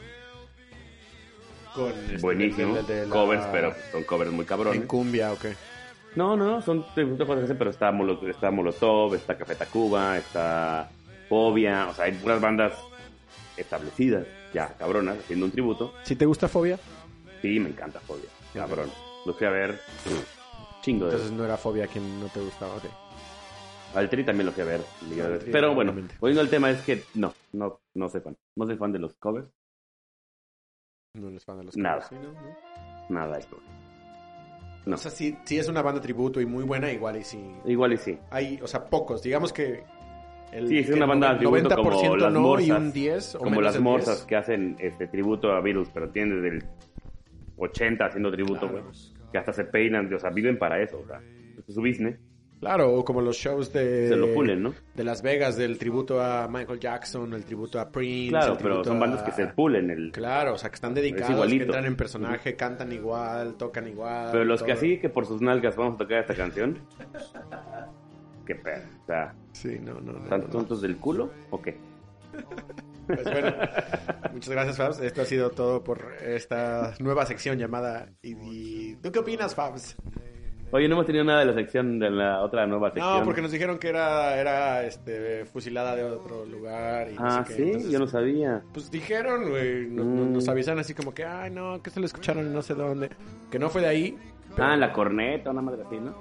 Con este, buenísimo. la- Covers, pero son covers muy cabrones. En cumbia, ok. No, no, no, son tributo a José José, pero está, Molo- está Molotov, está Café Tacuba, está Fobia, o sea, hay puras bandas establecidas, ya, cabronas, haciendo un tributo. ¿Si te gusta Fobia? Sí, me encanta Fobia, cabrón. Lo fui a ver Chingo de Entonces no era fobia quien no te gustaba. ok. Al Tri también lo fui a ver. Pero bueno, volviendo al tema es que no, no, no soy fan. No soy fan de los covers. No eres fan de los Nada. covers, ¿sí, no? ¿No? Nada de covers. No. O sea, sí, sí es una banda tributo y muy buena, igual y sí. Igual y sí. Hay, o sea, pocos. Digamos que. El, Sí, es que una banda el tributo como 90% las no morsas. y un 10 o Como las morsas 10. que hacen este tributo a Beatles, pero tienen desde el 80 haciendo tributo, Claro. güey. Que hasta se peinan, o sea, viven para eso, o sea. Es su business. Claro, o como los shows de. Se lo pulen, ¿no? De Las Vegas, del tributo a Michael Jackson, el tributo a Prince. Claro, pero son a- bandas que se pulen el... Claro, o sea, que están dedicados, que igualito. entran en personaje, cantan igual, tocan igual. Pero los que todo. así, que por sus nalgas vamos a tocar esta canción. Qué pedo. O sea, Sí, no, no, no. ¿están no, no. tontos del culo o qué? Pues bueno, muchas gracias, Fabs. Esto ha sido todo por esta nueva sección llamada. ¿Y, tú qué opinas, Fabs? Oye, no hemos tenido nada de la sección de la otra nueva sección. No, porque nos dijeron que era, era este, fusilada de otro lugar. Y no Ah, sé qué. sí, Entonces, yo no sabía. Pues dijeron, güey, nos, Mm. nos avisaron así como que, ay, no, que se lo escucharon en no sé dónde. Que no fue de ahí. pero Ah, la corneta, una madre así, ¿no?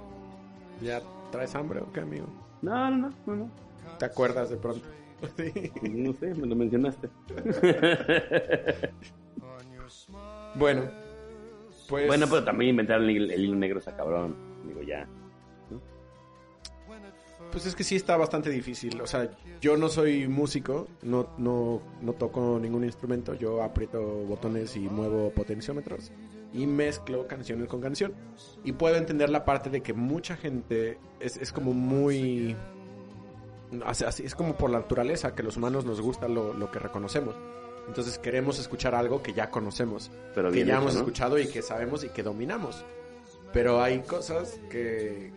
¿Ya traes hambre o qué, amigo? No, no, no, no, no. ¿Te acuerdas de pronto? Sí. No sé, me lo mencionaste. Bueno, pues... bueno, pero también inventaron el, el hilo negro esa cabrón. Digo, ya. Pues es que sí está bastante difícil. O sea, yo no soy músico, no, no, no toco ningún instrumento. Yo aprieto botones y muevo potenciómetros y mezclo canciones con canción. Y puedo entender la parte de que mucha gente es, es como muy... así- Es como por la naturaleza que los humanos nos gusta lo, lo que reconocemos. Entonces queremos escuchar algo que ya conocemos, Pero que ya hecho, hemos ¿no? escuchado y que sabemos y que dominamos. Pero hay cosas que,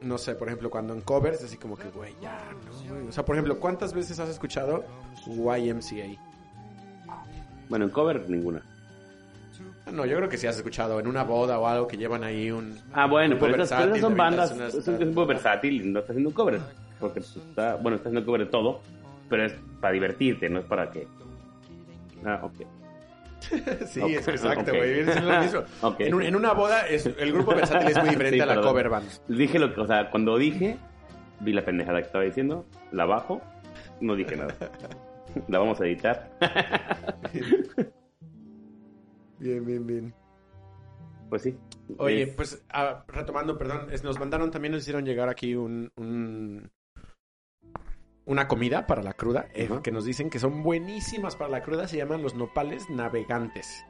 no sé, por ejemplo, cuando en covers, así como que, güey, ya, no, güey. O sea, por ejemplo, ¿cuántas veces has escuchado YMCA? Bueno, en cover ninguna. No, yo creo que sí has escuchado en una boda o algo que llevan ahí un... Ah, bueno, grupo pero esas, esas son versátil, bandas, es un, poco versátil no está haciendo un cover. Porque pues, está, bueno, está haciendo cover de todo, pero es para divertirte, no es para que... Ah, ok. sí, es exacto, güey, lo mismo. En, un- en una boda, es, el grupo versátil es muy diferente Sí, a la perdón. cover band. Dije lo que, o sea, cuando dije, vi la pendejada que estaba diciendo, la bajo, no dije nada. La vamos a editar. Bien, bien, bien. Pues sí. Oye, Es- pues ah, retomando, perdón, es- nos mandaron también, nos hicieron llegar aquí un, un- una comida para la cruda, eh, que nos dicen que son buenísimas para la cruda, se llaman los nopales navegantes.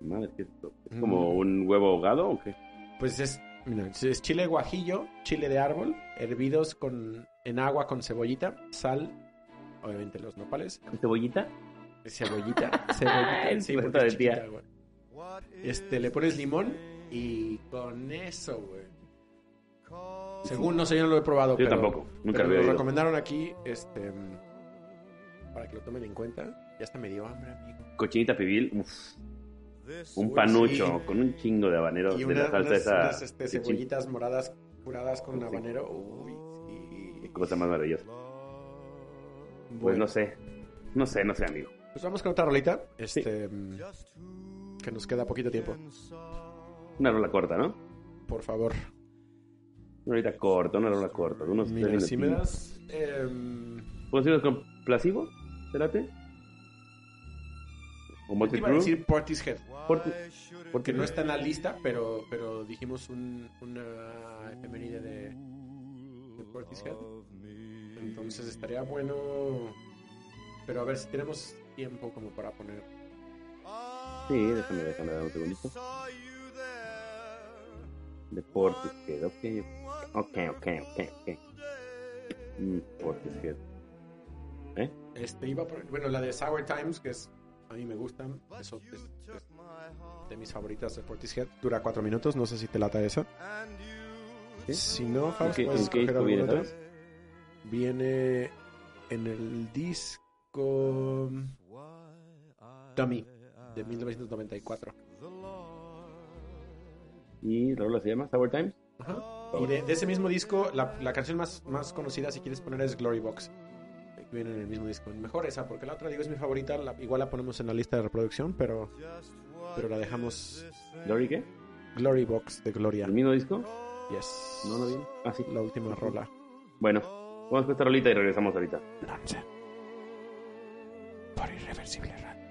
Madre, ¿qué es esto? ¿Es Mm. como un huevo ahogado o qué? Pues es, mira, es chile guajillo, chile de árbol, hervidos con, en agua con cebollita, sal, obviamente los nopales, ¿Cebollita? Cebollita, cebollita, sí, porque de es chiquita, güey. Este, le pones limón y con eso, güey. Según, no sé, yo no lo he probado. Yo pero, tampoco, nunca pero lo había lo recomendaron aquí, este, para que lo tomen en cuenta. Ya hasta me dio hambre, amigo. Cochinita pibil, uf, un panucho sí. con un chingo de habanero Y de la salsa unas, esa. unas, este, chin- cebollitas moradas curadas con Sí. habanero. Uy, sí. Qué cosa más maravillosa. Pues no sé, no sé, no sé, amigo. Pues vamos con otra rolita. Este, mm, que nos queda poquito tiempo. Una rola corta, ¿no? Por favor. Una rolita corta, una rola corta. Unos Mira, si me das... em, ¿Puedo decirlo con placebo? ¿Serate? ¿O Te Motley iba a decir Portishead, Porti- porque no está en la lista, pero, pero dijimos un, una efeméride de, de Portishead. Entonces estaría bueno. Pero a ver si tenemos tiempo como para poner. Sí, déjame, déjame dar un segundito. Deportes, que ok, ok, ok, ok, ok. Mm, Portishead. ¿Eh? Este iba a poner- bueno, la de Sour Times, que es a mí me gustan, eso es, es de mis favoritas de Portishead. Dura cuatro minutos, no sé si te lata esa. ¿Sí? Si no, ¿En Faust, qué, puedes viene, alguna otra. Viene en el disco Dummy de 1994. Y la rola se llama Sour Times. Ajá. Y de, de ese mismo disco, la, la canción más, más conocida, si quieres poner, es Glory Box. Que viene en el mismo disco. Mejor esa, porque la otra, digo, es mi favorita. la- igual la ponemos en la lista de reproducción, pero, pero la dejamos. ¿Glory qué? Glory Box de Gloria. ¿El mismo disco? Yes. No, no vi. Ah, sí. La última rola. Bueno, vamos con esta rolita y regresamos ahorita. Por irreversible radio.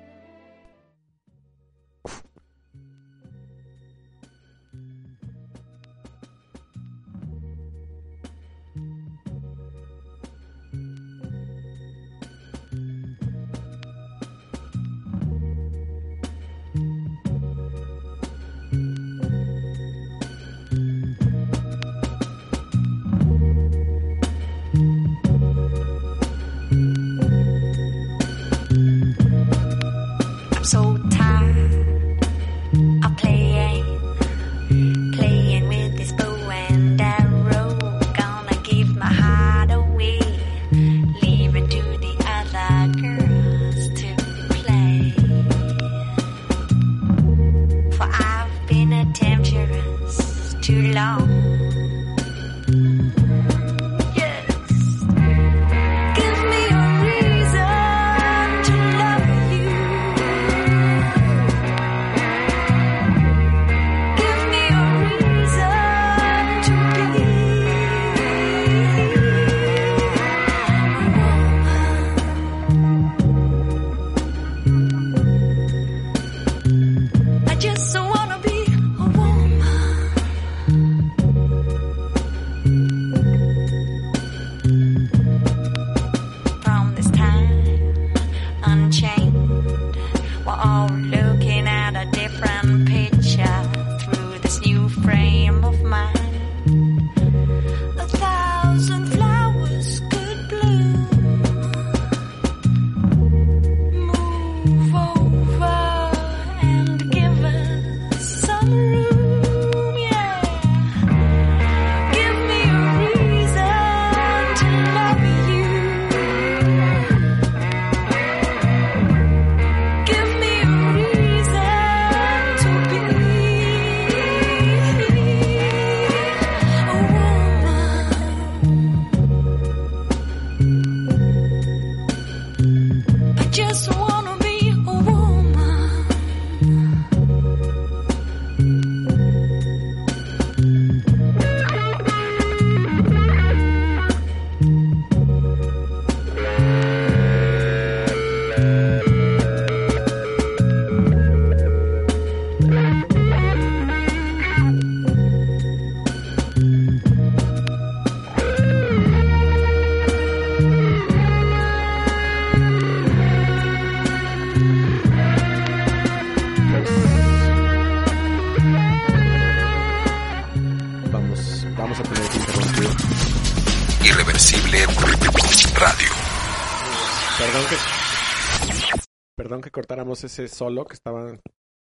Que cortáramos ese solo que estaba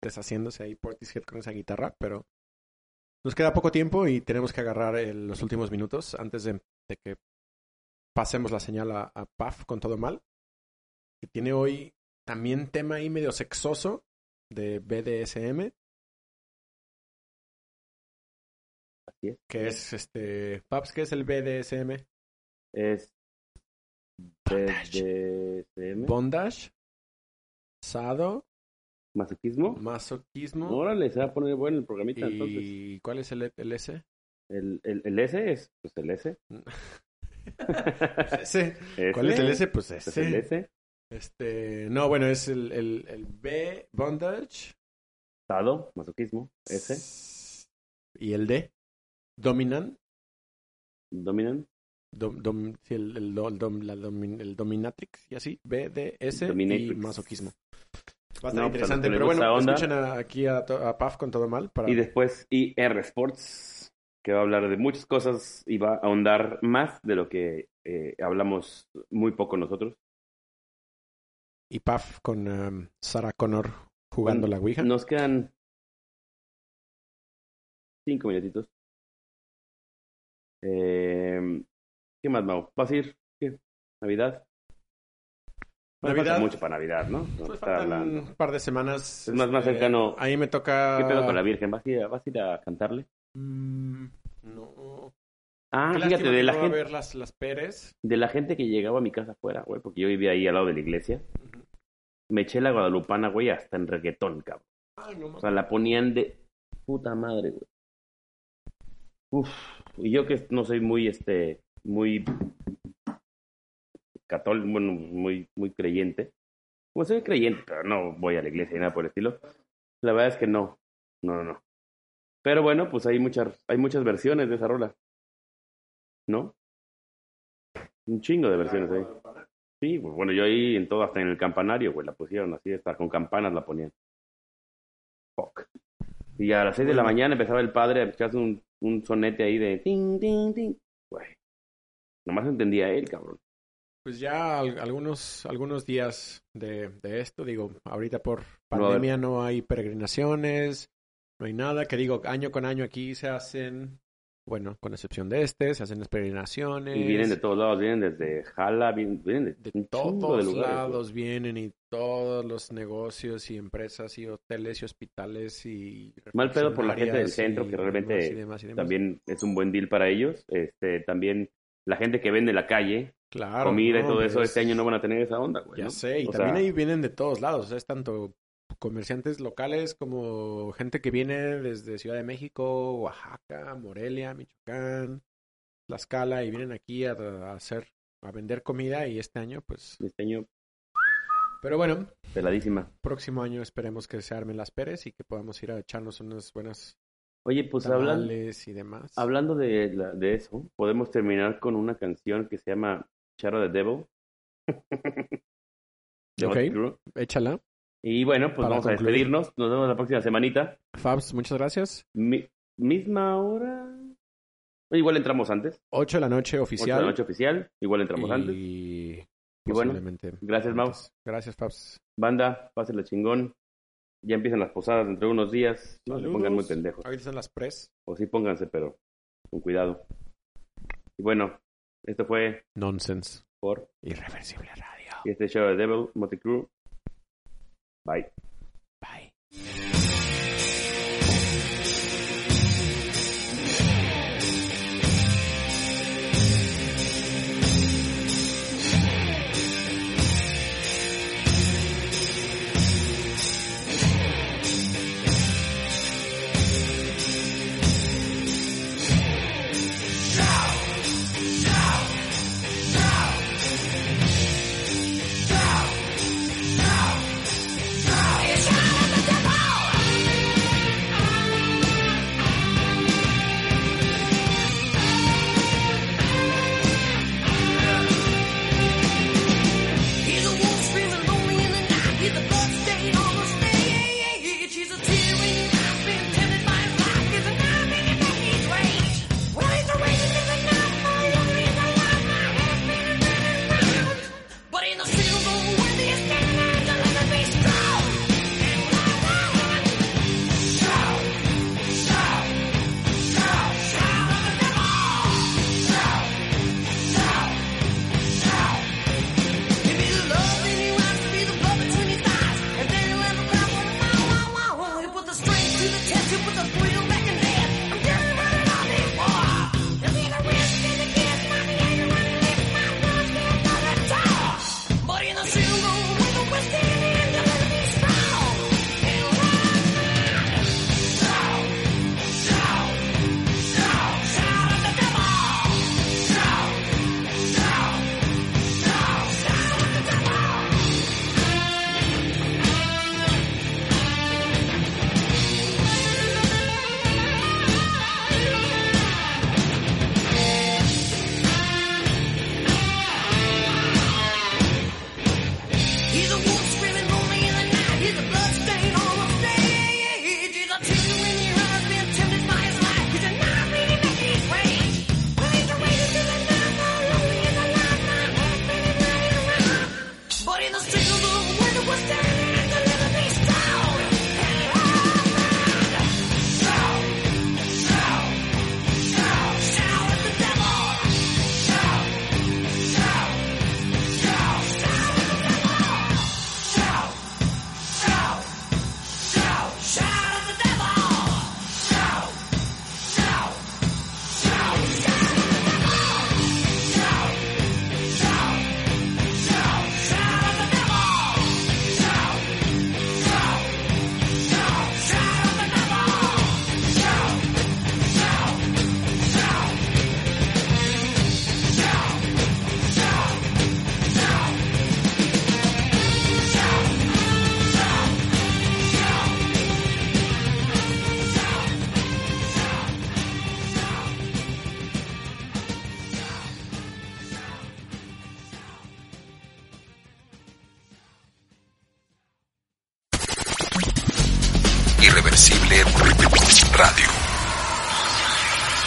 deshaciéndose ahí Portishead con esa guitarra, pero nos queda poco tiempo y tenemos que agarrar el- los últimos minutos antes de, de que pasemos la señal a, a Paf con todo mal. Que tiene hoy también tema ahí medio sexoso de BDSM, Así es. que es este. Paps, ¿qué es el BDSM? Es. BDSM. Bondage, Sado, Masoquismo. masoquismo. Órale, se va a poner bueno el programita entonces. ¿Y cuál es el, el S? El, el, el S es pues el S. S. S. ¿Cuál es el S? Pues Pues S. el S. Este, no, bueno, es el, el, el B, bondage. Estado, masoquismo. S. Y el D, dominant. Dominant. Dom, dom- el, el, do- el dom- la el dominatrix y así. B, D, S y Dominatrix. masoquismo. Va a estar No, pues, interesante, pero bueno, escuchen a- aquí a, a Paf con todo mal. Para... Y después IR Sports, que va a hablar de muchas cosas y va a ahondar más de lo que eh, hablamos muy poco nosotros. y Paf con um, Sarah Connor jugando la Ouija. Nos quedan cinco minutitos. Eh, ¿Qué más, Mau? ¿Vas a ir? ¿Qué? ¿Navidad? Navidad. falta mucho para Navidad, ¿no? Pues un par de semanas. Es más- más este, cercano. Ahí me toca. ¿Qué pedo con la Virgen? ¿Vas a ir a, vas a, ir a cantarle? Mm, no. Ah, Qué fíjate, de la, gente, ver las, las Pérez. de la gente que llegaba a mi casa afuera, güey, porque yo vivía ahí al lado de la iglesia. Me eché la guadalupana, güey, hasta en reggaetón, cabrón. Ay, no O sea, la ponían de Puta madre, güey. Uf, y yo que no soy muy, este, muy católico, bueno, muy, muy creyente. Pues soy creyente, pero no voy a la iglesia y nada por el estilo. La verdad es que no, no, no, no. Pero bueno, pues hay muchas, hay muchas versiones de esa rola. ¿No? Un chingo de versiones ahí. Sí, pues bueno, yo ahí en todo, hasta en el campanario, güey, la pusieron así, hasta con campanas la ponían. Fuck. Y a las seis de la mañana empezaba el padre a echarse un, un sonete ahí de ting, ting, ting. Güey. Nomás entendía él, cabrón. Pues ya al- algunos, algunos días de, de esto, digo, ahorita por pandemia no hay peregrinaciones, no hay nada, que digo, año con año aquí se hacen, bueno, con excepción de este, se hacen las peregrinaciones. Y vienen de todos lados, vienen desde Jala, vienen, vienen de, todos de lugares. lados vienen y todos los negocios y empresas y hoteles y hospitales y Mal pedo por la gente del centro, y que realmente demás y demás y demás. También es un buen deal para ellos. Este, también la gente que vende en la calle, Claro, comida y todo eso, es- este año no van a tener esa onda, güey. Ya ¿no? sé, y O también sea, ahí vienen de todos lados, o sea, es tanto comerciantes locales como gente que viene desde Ciudad de México, Oaxaca, Morelia, Michoacán, Tlaxcala y vienen aquí a, a hacer, a vender comida y este año, pues, Este año, pero bueno, peladísima. próximo año esperemos que se armen las peres y que podamos ir a echarnos unas buenas Oye, pues hablan, tamales y demás. hablando de, la- de eso, podemos terminar con una canción que se llama Shadow the Devil. De Ok. Échala. Y bueno, pues Para vamos a despedirnos. Nos vemos la próxima semanita. Fabs, muchas gracias. Mi- misma hora. Igual entramos antes. 8 de la noche oficial. de la noche oficial. Igual entramos antes. y, bueno, gracias, Mau. antes. Gracias, Fabs. Banda, pásenla chingón. Ya empiezan las posadas dentro de unos días. No se pongan muy pendejos. Ahorita están las pres. O sí pónganse, pero con cuidado. Y bueno, esto fue Nonsense. por Irreversible Radio. este show de Devil, Motley. Bye. Bye.